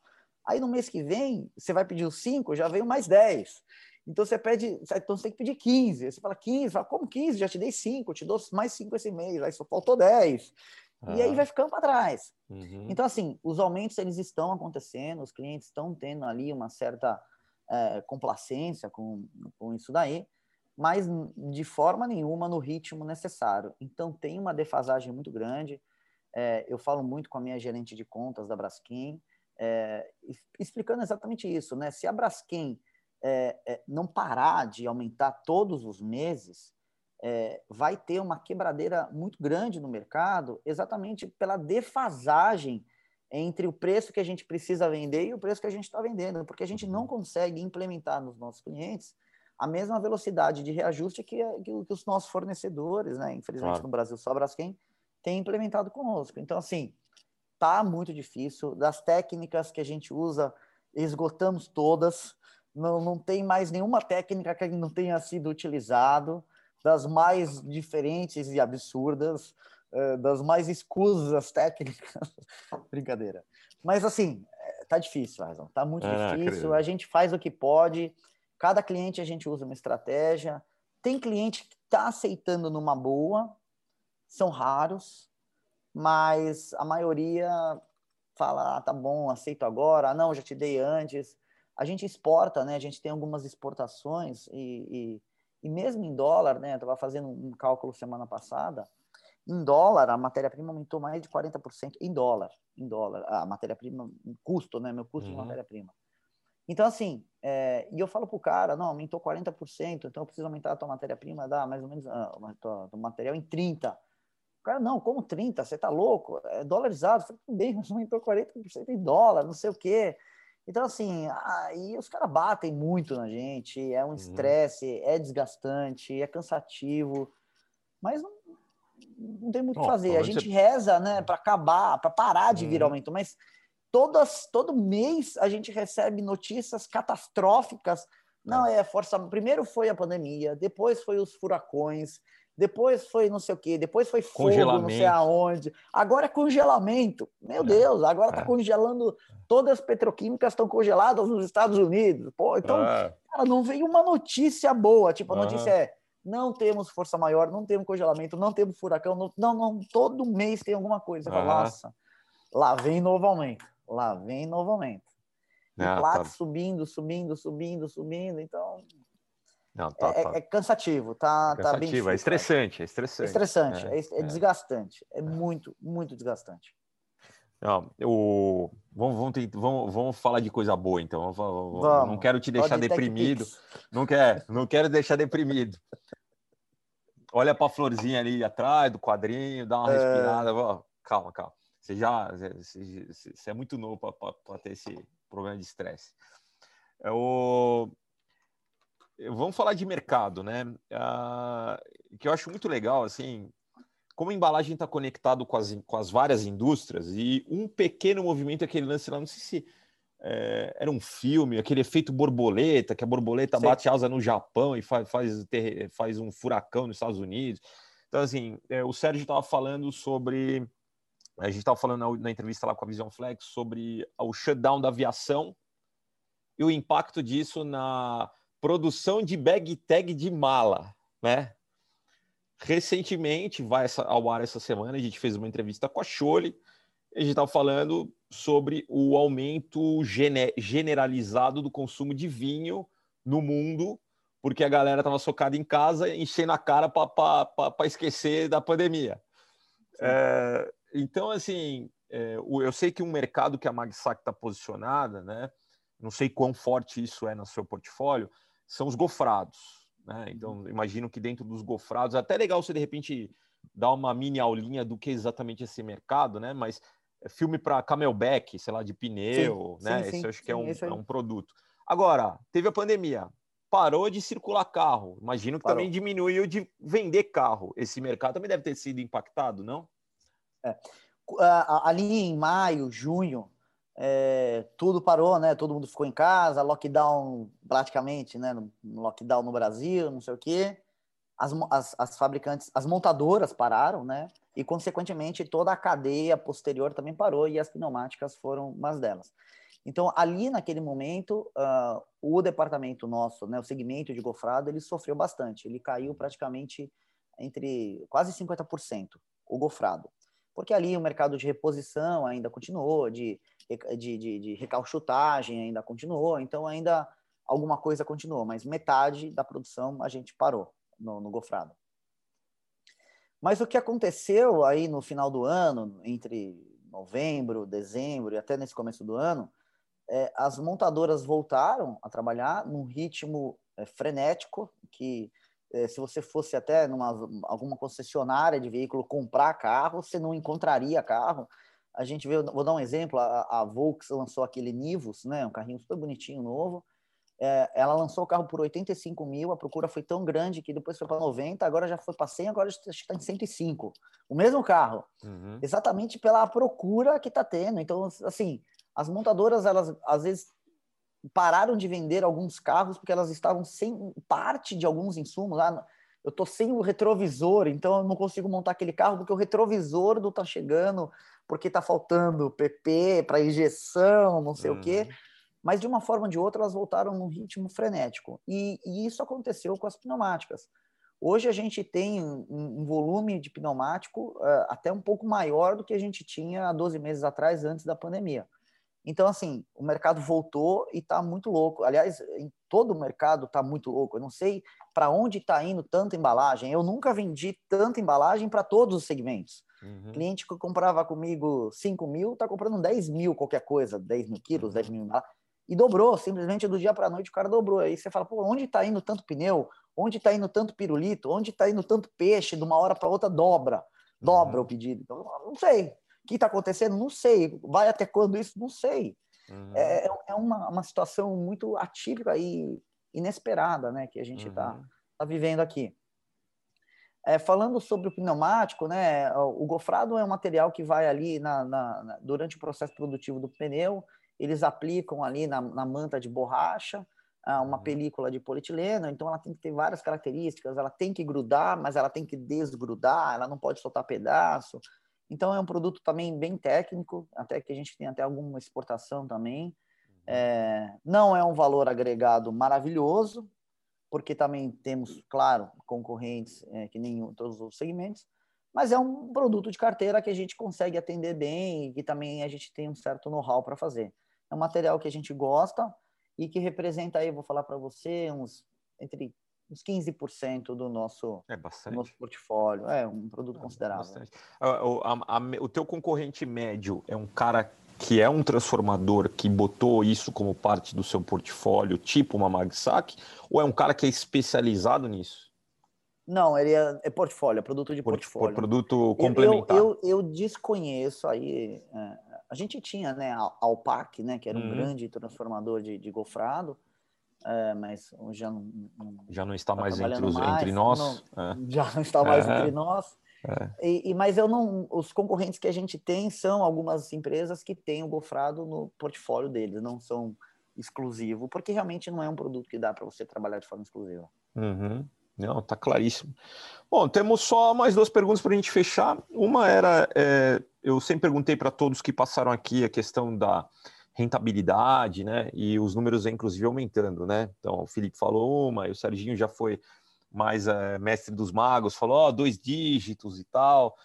Aí no mês que vem, você vai pedir os 5, já veio mais 10. Então você pede, então você tem que pedir 15. Aí você fala 15, fala, como 15? Já te dei 5, te dou mais 5 esse mês, aí só faltou 10. Ah. E aí vai ficando para trás. Uhum. Então, assim, os aumentos eles estão acontecendo, os clientes estão tendo ali uma certa é, complacência com, com isso daí, mas de forma nenhuma no ritmo necessário. Então, tem uma defasagem muito grande. É, eu falo muito com a minha gerente de contas da Braskem, é, explicando exatamente isso, né? Se a Braskem é, é, não parar de aumentar todos os meses, é, vai ter uma quebradeira muito grande no mercado, exatamente pela defasagem entre o preço que a gente precisa vender e o preço que a gente está vendendo, porque a gente não uhum. consegue implementar nos nossos clientes a mesma velocidade de reajuste que, que, que os nossos fornecedores, né? Infelizmente claro. no Brasil só a Braskem tem implementado conosco. Então, assim, tá muito difícil. Das técnicas que a gente usa, esgotamos todas. Não, não tem mais nenhuma técnica que não tenha sido utilizado, das mais diferentes e absurdas. é, das mais escusas técnicas. Brincadeira. Mas assim, é, tá difícil, Razão. Tá muito ah, difícil. A gente faz o que pode. Cada cliente a gente usa uma estratégia. Tem cliente que está aceitando numa boa, são raros, mas a maioria fala, ah, tá bom, aceito agora, ah, não, já te dei antes. A gente exporta, né? A gente tem algumas exportações e, e, e mesmo em dólar, né? Eu estava fazendo um cálculo semana passada, em dólar, a matéria-prima aumentou mais de 40% em dólar, em dólar, a matéria-prima, custo, né? Meu custo uhum. de matéria-prima. Então, assim, é, e eu falo pro cara, não, aumentou 40%, então eu preciso aumentar a tua matéria-prima, dá mais ou menos, ah, o material em 30%. O cara, não, como 30%? Você tá louco? É dolarizado. Eu falei, bem, mas aumentou 40% em dólar, não sei o quê. Então, assim, aí os caras batem muito na gente, é um uhum. estresse, é desgastante, é cansativo, mas não, não tem muito o oh, que fazer. A gente reza, né, para acabar, para parar de vir uhum. aumento, mas todas, todo mês a gente recebe notícias catastróficas. Não, é. é força. Primeiro foi a pandemia, depois foi os furacões, depois foi não sei o quê, depois foi fogo, não sei aonde. Agora é congelamento. Meu é. Deus, agora está é. congelando. Todas as petroquímicas estão congeladas nos Estados Unidos. Pô, então, é. cara, não veio uma notícia boa. Tipo, a notícia é: não temos força maior, não temos congelamento, não temos furacão. Não, não, não todo mês tem alguma coisa. Fala, Nossa, lá vem novo aumento. Lá vem novo aumento. E ah, tá. subindo, subindo, subindo, subindo. Então, não, tá, é, tá. é, cansativo, tá, cansativo, tá bem difícil, É estressante, é estressante. Estressante, é, é, é desgastante, é, muito, muito desgastante. Não, o... vamos, vamos, ter... vamos, vamos falar de coisa boa, então. Vamos, vamos. Não quero te deixar deprimido. Não quero, não quero deixar deprimido. Olha para a florzinha ali atrás do quadrinho, dá uma respirada. Calma, calma. Você já você, você é muito novo para ter esse problema de estresse. É o vamos falar de mercado, né? Uh, que eu acho muito legal, assim, como a embalagem está conectado com as, com as várias indústrias e um pequeno movimento, aquele lance lá, não sei se é, era um filme, aquele efeito borboleta, que a borboleta bate asa no Japão e faz, faz, faz um furacão nos Estados Unidos. Então, assim, é, o Sérgio estava falando sobre. A gente estava falando na, na, entrevista lá com a Vision Flex sobre o shutdown da aviação e o impacto disso na produção de bag tag de mala, né? Recentemente, vai ao ar essa semana, a gente fez uma entrevista com a Chole, a gente estava falando sobre o aumento gene generalizado do consumo de vinho no mundo, porque a galera estava socada em casa, enchendo a cara para esquecer da pandemia. É, então, assim, é, eu sei que um mercado que a Magsac está posicionada, né? Não sei quão forte isso é no seu portfólio, são os gofrados. Né? Então, imagino que dentro dos gofrados, é até legal você de repente dar uma mini aulinha do que é exatamente esse mercado, né? Mas é filme para camelback, sei lá, de pneu, sim, né? Sim, esse sim, eu acho que é um, é um produto. Agora, teve a pandemia, parou de circular carro. Imagino que parou. também diminuiu de vender carro. Esse mercado também deve ter sido impactado, não? É. Ali em maio, junho, é, tudo parou, né? Todo mundo ficou em casa, lockdown praticamente, né? Lockdown no Brasil, não sei o quê. As, as, as, fabricantes, as montadoras pararam, né? E, consequentemente, toda a cadeia posterior também parou e as pneumáticas foram umas delas. Então, ali naquele momento, uh, o departamento nosso, né, o segmento de gofrado, ele sofreu bastante. Ele caiu praticamente entre quase 50%, o gofrado. Porque ali o mercado de reposição ainda continuou, de de, de, de recalchutagem ainda continuou, então ainda alguma coisa continuou, mas metade da produção a gente parou no, no gofrado. Mas o que aconteceu aí no final do ano, entre novembro, dezembro e até nesse começo do ano, é, as montadoras voltaram a trabalhar num ritmo é, frenético, que se você fosse até numa alguma concessionária de veículo comprar carro, você não encontraria carro. A gente vê, vou dar um exemplo, a, a Volks lançou aquele Nivus, né, um carrinho super bonitinho, novo. É, ela lançou o carro por 85 mil, a procura foi tão grande que depois foi para 90, agora já foi para 100, agora está em 105. O mesmo carro, uhum. exatamente pela procura que está tendo. Então, assim, as montadoras, elas às vezes pararam de vender alguns carros porque elas estavam sem parte de alguns insumos. Ah, eu tô sem o retrovisor, então eu não consigo montar aquele carro porque o retrovisor do tá chegando, porque tá faltando PP para injeção, não sei uhum. o quê. Uhum. Mas de uma forma ou de outra elas voltaram num ritmo frenético. E, e isso aconteceu com as pneumáticas. Hoje a gente tem um, um volume de pneumático uh, até um pouco maior do que a gente tinha há 12 meses atrás, antes da pandemia. Então, assim, o mercado voltou e está muito louco. Aliás, em todo o mercado está muito louco. Eu não sei para onde está indo tanta embalagem. Eu nunca vendi tanta embalagem para todos os segmentos. Uhum. Cliente que comprava comigo 5 mil está comprando 10 mil qualquer coisa, 10 mil quilos, 10 mil e dobrou, simplesmente do dia para a noite o cara dobrou. Aí você fala, pô, onde está indo tanto pneu? Onde está indo tanto pirulito? Onde está indo tanto peixe? De uma hora para outra dobra, dobra uhum. o pedido. Então, não sei. O que está acontecendo? Não sei. Vai até quando isso? Não sei. Uhum. É, é, é uma, uma situação muito atípica e inesperada, né, que a gente está uhum. tá vivendo aqui. É, falando sobre o pneumático, né, o gofrado é um material que vai ali na, na, na durante o processo produtivo do pneu, eles aplicam ali na, na manta de borracha uma uhum. película de polietileno, então ela tem que ter várias características, ela tem que grudar, mas ela tem que desgrudar, ela não pode soltar pedaço. Então é um produto também bem técnico, até que a gente tem até alguma exportação também. Uhum. É, não é um valor agregado maravilhoso, porque também temos, claro, concorrentes é, que nem todos os segmentos, mas é um produto de carteira que a gente consegue atender bem e que também a gente tem um certo know-how para fazer. É um material que a gente gosta e que representa aí, vou falar para você, uns entre uns 15% do nosso, é do nosso portfólio. É um produto é considerável. O, a, a, o teu concorrente médio é um cara que é um transformador que botou isso como parte do seu portfólio, tipo uma Magsac, ou é um cara que é especializado nisso? Não, ele é, é portfólio, é produto de por, portfólio. Por produto complementar. Eu, eu, eu desconheço aí. É, a gente tinha, né, a Alpac, né, que era um uhum. grande transformador de, de gofrado, é, mas já não, não, já não está tá mais entre, os, mais, entre nós. Não, é. Já não está mais é. entre nós. É. E, e, mas eu não, os concorrentes que a gente tem são algumas empresas que têm o gofrado no portfólio deles, não são exclusivo, porque realmente não é um produto que dá para você trabalhar de forma exclusiva. Uhum. Não, tá claríssimo. Bom, temos só mais duas perguntas para a gente fechar. Uma era, é, eu sempre perguntei para todos que passaram aqui a questão da rentabilidade, né? E os números, inclusive, aumentando, né? Então, o Felipe falou uma, e o Serginho já foi mais é, mestre dos magos, falou, oh, dois dígitos e tal.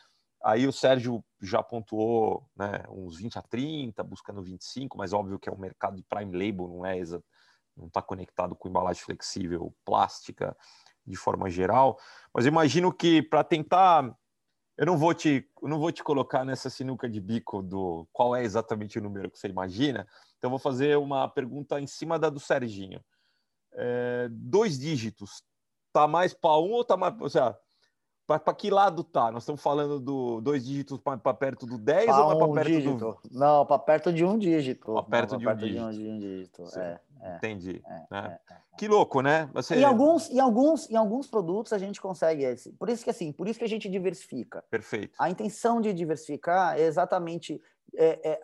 Aí o Sérgio já pontuou né, uns 20 a 30, buscando 25, mas óbvio que é um mercado de prime label, não é não está conectado com embalagem flexível plástica de forma geral, mas imagino que para tentar eu não vou te não vou te colocar nessa sinuca de bico do qual é exatamente o número que você imagina, então vou fazer uma pergunta em cima da do Serginho. É, dois dígitos, tá mais para um ou tá mais, ou seja, para que lado tá? Nós estamos falando do dois dígitos para perto do 10 pra ou para um perto dígito. do. Não, para perto de um dígito. Para perto, de, um de, um dígito. É, é, Entendi. É, né? É, é, que louco, né? Você... Em, alguns, em, alguns, em alguns produtos a gente consegue esse. Por isso que assim, por isso que a gente diversifica. Perfeito. A intenção de diversificar é exatamente é,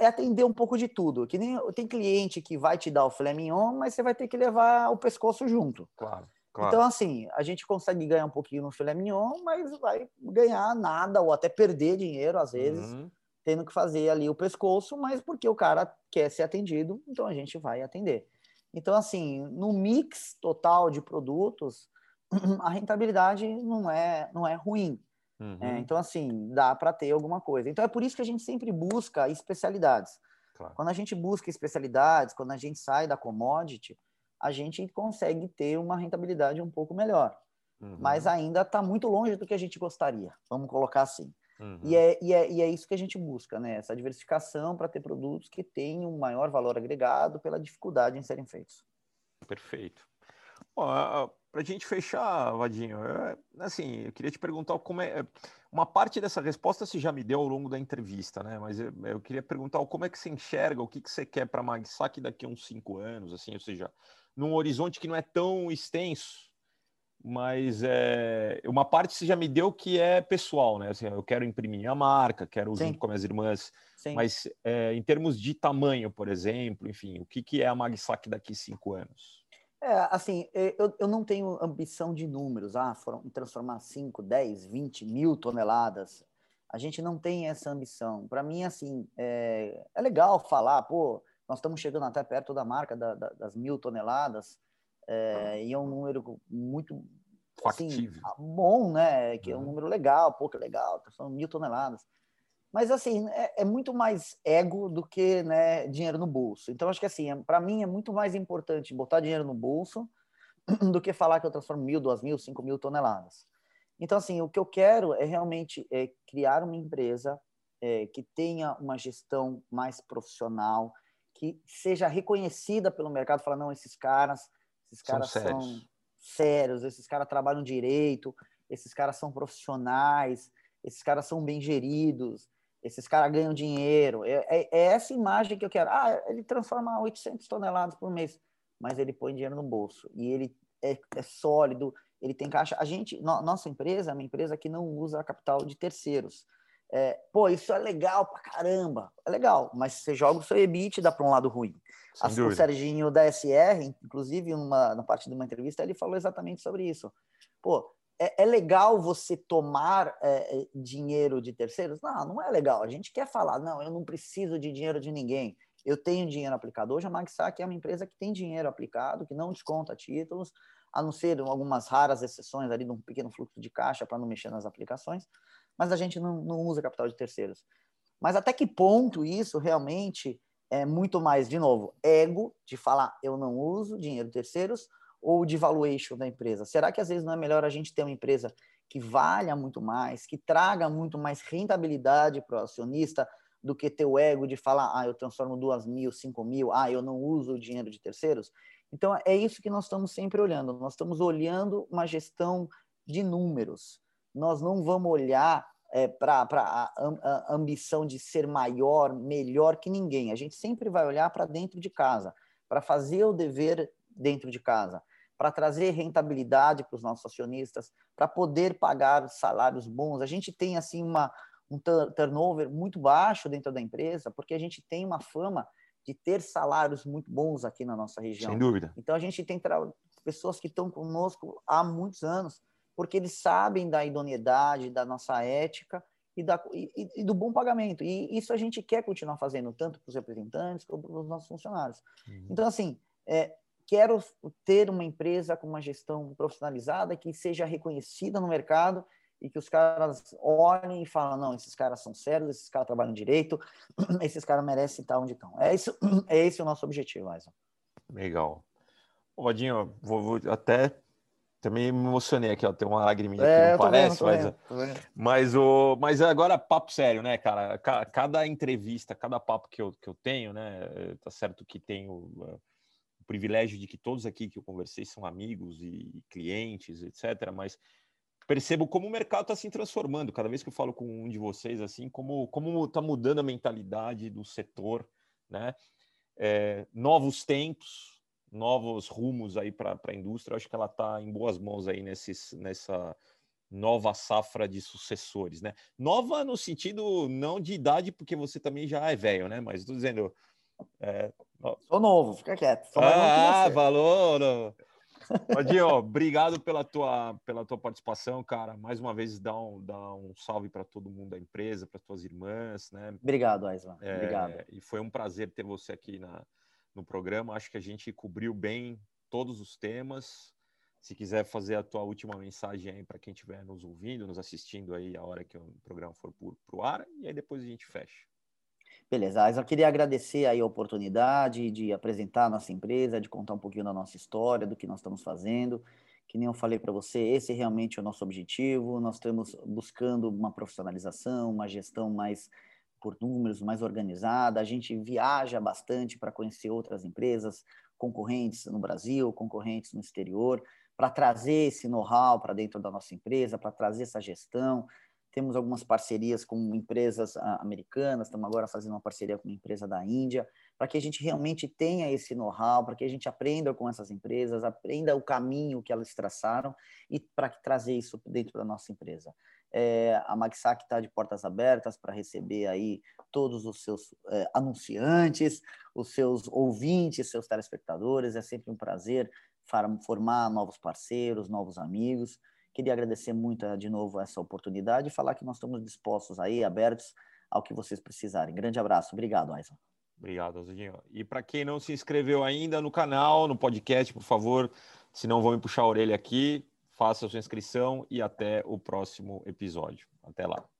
é atender um pouco de tudo. Que nem tem cliente que vai te dar o filé mignon, mas você vai ter que levar o pescoço junto. Claro. Claro. Então, assim, a gente consegue ganhar um pouquinho no filé mignon, mas vai ganhar nada ou até perder dinheiro, às vezes, uhum. tendo que fazer ali o pescoço, mas porque o cara quer ser atendido, então a gente vai atender. Então, assim, no mix total de produtos, a rentabilidade não é, não é ruim. Uhum. É, então, assim, dá para ter alguma coisa. Então, é por isso que a gente sempre busca especialidades. Claro. Quando a gente busca especialidades, quando a gente sai da commodity, a gente consegue ter uma rentabilidade um pouco melhor. Uhum. Mas ainda está muito longe do que a gente gostaria, vamos colocar assim. Uhum. E, é, e, é, e é isso que a gente busca, né? Essa diversificação para ter produtos que tenham um maior valor agregado pela dificuldade em serem feitos. Perfeito. Para a gente fechar, Vadinho, é, assim, eu queria te perguntar como é. Uma parte dessa resposta você já me deu ao longo da entrevista, né? Mas eu, eu queria perguntar como é que você enxerga, o que, que você quer para a Magsac daqui a uns cinco anos, assim, ou seja, num horizonte que não é tão extenso, mas é, uma parte você já me deu que é pessoal, né? Assim, eu quero imprimir a marca, quero Sim. junto com minhas irmãs, Sim. mas é, em termos de tamanho, por exemplo, enfim, o que, que é a Magsac daqui cinco anos? É, assim, é, eu, eu não tenho ambição de números, ah, foram transformar 5, 10, 20 mil toneladas. A gente não tem essa ambição. Para mim, assim, é, é, legal falar, pô, nós estamos chegando até perto da marca da, da, das mil toneladas, é, e é um número muito assim, bom, né? Que é um número legal, pô, que legal, são mil toneladas. Mas, assim, é, é, muito mais ego do que né, dinheiro no bolso. Então, acho que, assim, é, para mim é muito mais importante botar dinheiro no bolso do que falar que eu transformo mil, duas mil, cinco mil toneladas. Então, assim, o que eu quero é realmente é, criar uma empresa é, que tenha uma gestão mais profissional, que seja reconhecida pelo mercado, falar, não, esses caras, esses caras são sérios, são sérios esses caras trabalham direito, esses caras são profissionais, esses caras são bem geridos, esses caras ganham dinheiro. É, é, é, essa imagem que eu quero. Ah, ele transforma 800 toneladas por mês, mas ele põe dinheiro no bolso e ele é, é sólido, ele tem caixa. A gente, no, nossa empresa é uma empresa que não usa capital de terceiros. É, pô, isso é legal pra caramba. É legal, mas você joga o seu EBIT dá para um lado ruim. o Serginho da SR, inclusive, numa, na parte de uma entrevista, ele falou exatamente sobre isso. Pô, é, é legal você tomar é, é, dinheiro de terceiros? Não, não é legal. A gente quer falar, não, eu não preciso de dinheiro de ninguém. Eu tenho dinheiro aplicado. Hoje a Magsac é uma empresa que tem dinheiro aplicado, que não desconta títulos, a não ser algumas raras exceções ali de um pequeno fluxo de caixa para não mexer nas aplicações, mas a gente não, não usa capital de terceiros. Mas até que ponto isso realmente é muito mais, de novo, ego de falar eu não uso dinheiro de terceiros ou de valuation da empresa? Será que às vezes não é melhor a gente ter uma empresa que valha muito mais, que traga muito mais rentabilidade para o acionista do que ter o ego de falar, ah, eu transformo duas mil, cinco mil, ah, eu não uso o dinheiro de terceiros? Então, é isso que nós estamos sempre olhando. Nós estamos olhando uma gestão de números. Nós não vamos olhar é, para a, a ambição de ser maior, melhor que ninguém. A gente sempre vai olhar para dentro de casa, para fazer o dever dentro de casa para trazer rentabilidade para os nossos acionistas, para poder pagar salários bons. A gente tem assim uma um turnover muito baixo dentro da empresa, porque a gente tem uma fama de ter salários muito bons aqui na nossa região. Sem dúvida. Então a gente tem pessoas que estão conosco há muitos anos, porque eles sabem da idoneidade, da nossa ética e, da, e, e do bom pagamento. E isso a gente quer continuar fazendo, tanto para os representantes como para os nossos funcionários. Uhum. Então, assim, é, quero ter uma empresa com uma gestão profissionalizada que seja reconhecida no mercado e que os caras olhem e falam, não, esses caras são sérios, esses caras trabalham direito, esses caras merecem estar onde estão. É, isso, é esse o nosso objetivo, Aison. Legal. Vadinho, vou, vou, até também me emocionei aqui, ó, tem uma lagriminha é, não parece, vendo, mas, vendo, mas, o, mas agora papo sério, né, cara? Cada entrevista, cada papo que eu, que eu tenho, né, tá certo que tenho privilégio de que todos aqui que eu conversei são amigos e clientes, etc. Mas percebo como o mercado está se transformando. Cada vez que eu falo com um de vocês, assim, como como está mudando a mentalidade do setor, né? É, novos tempos, novos rumos aí para a indústria. Eu acho que ela está em boas mãos aí nesses, nessa nova safra de sucessores, né? Nova no sentido não de idade, porque você também já é velho, né? Mas estou dizendo é, Sou novo, fica quieto. Ah, valor. Odinho, obrigado pela tua, pela tua participação, cara. Mais uma vez, dá um, dá um salve para todo mundo da empresa, para tuas irmãs, né? Obrigado, Aislan. É, obrigado. E foi um prazer ter você aqui na, no programa. Acho que a gente cobriu bem todos os temas. Se quiser fazer a tua última mensagem aí para quem estiver nos ouvindo, nos assistindo aí a hora que o programa for para o ar, e aí depois a gente fecha. Beleza, eu queria agradecer aí a oportunidade de apresentar a nossa empresa, de contar um pouquinho da nossa história, do que nós estamos fazendo. Que nem eu falei para você, esse é realmente o nosso objetivo. Nós estamos buscando uma profissionalização, uma gestão mais por números, mais organizada. A gente viaja bastante para conhecer outras empresas, concorrentes no Brasil, concorrentes no exterior, para trazer esse know-how para dentro da nossa empresa, para trazer essa gestão, temos algumas parcerias com empresas ah, americanas, estamos agora fazendo uma parceria com uma empresa da Índia, para que a gente realmente tenha esse know-how, para que a gente aprenda com essas empresas, aprenda o caminho que elas traçaram e para trazer isso dentro da nossa empresa. É, a Magsac está de portas abertas para receber aí todos os seus é, anunciantes, os seus ouvintes, seus telespectadores. É sempre um prazer formar novos parceiros, novos amigos. Queria agradecer muito de novo essa oportunidade e falar que nós estamos dispostos aí, abertos ao que vocês precisarem. Grande abraço. Obrigado, Aislan. Obrigado, Azudinho. E para quem não se inscreveu ainda no canal, no podcast, por favor, se não vão me puxar a orelha aqui, faça sua inscrição e até o próximo episódio. Até lá.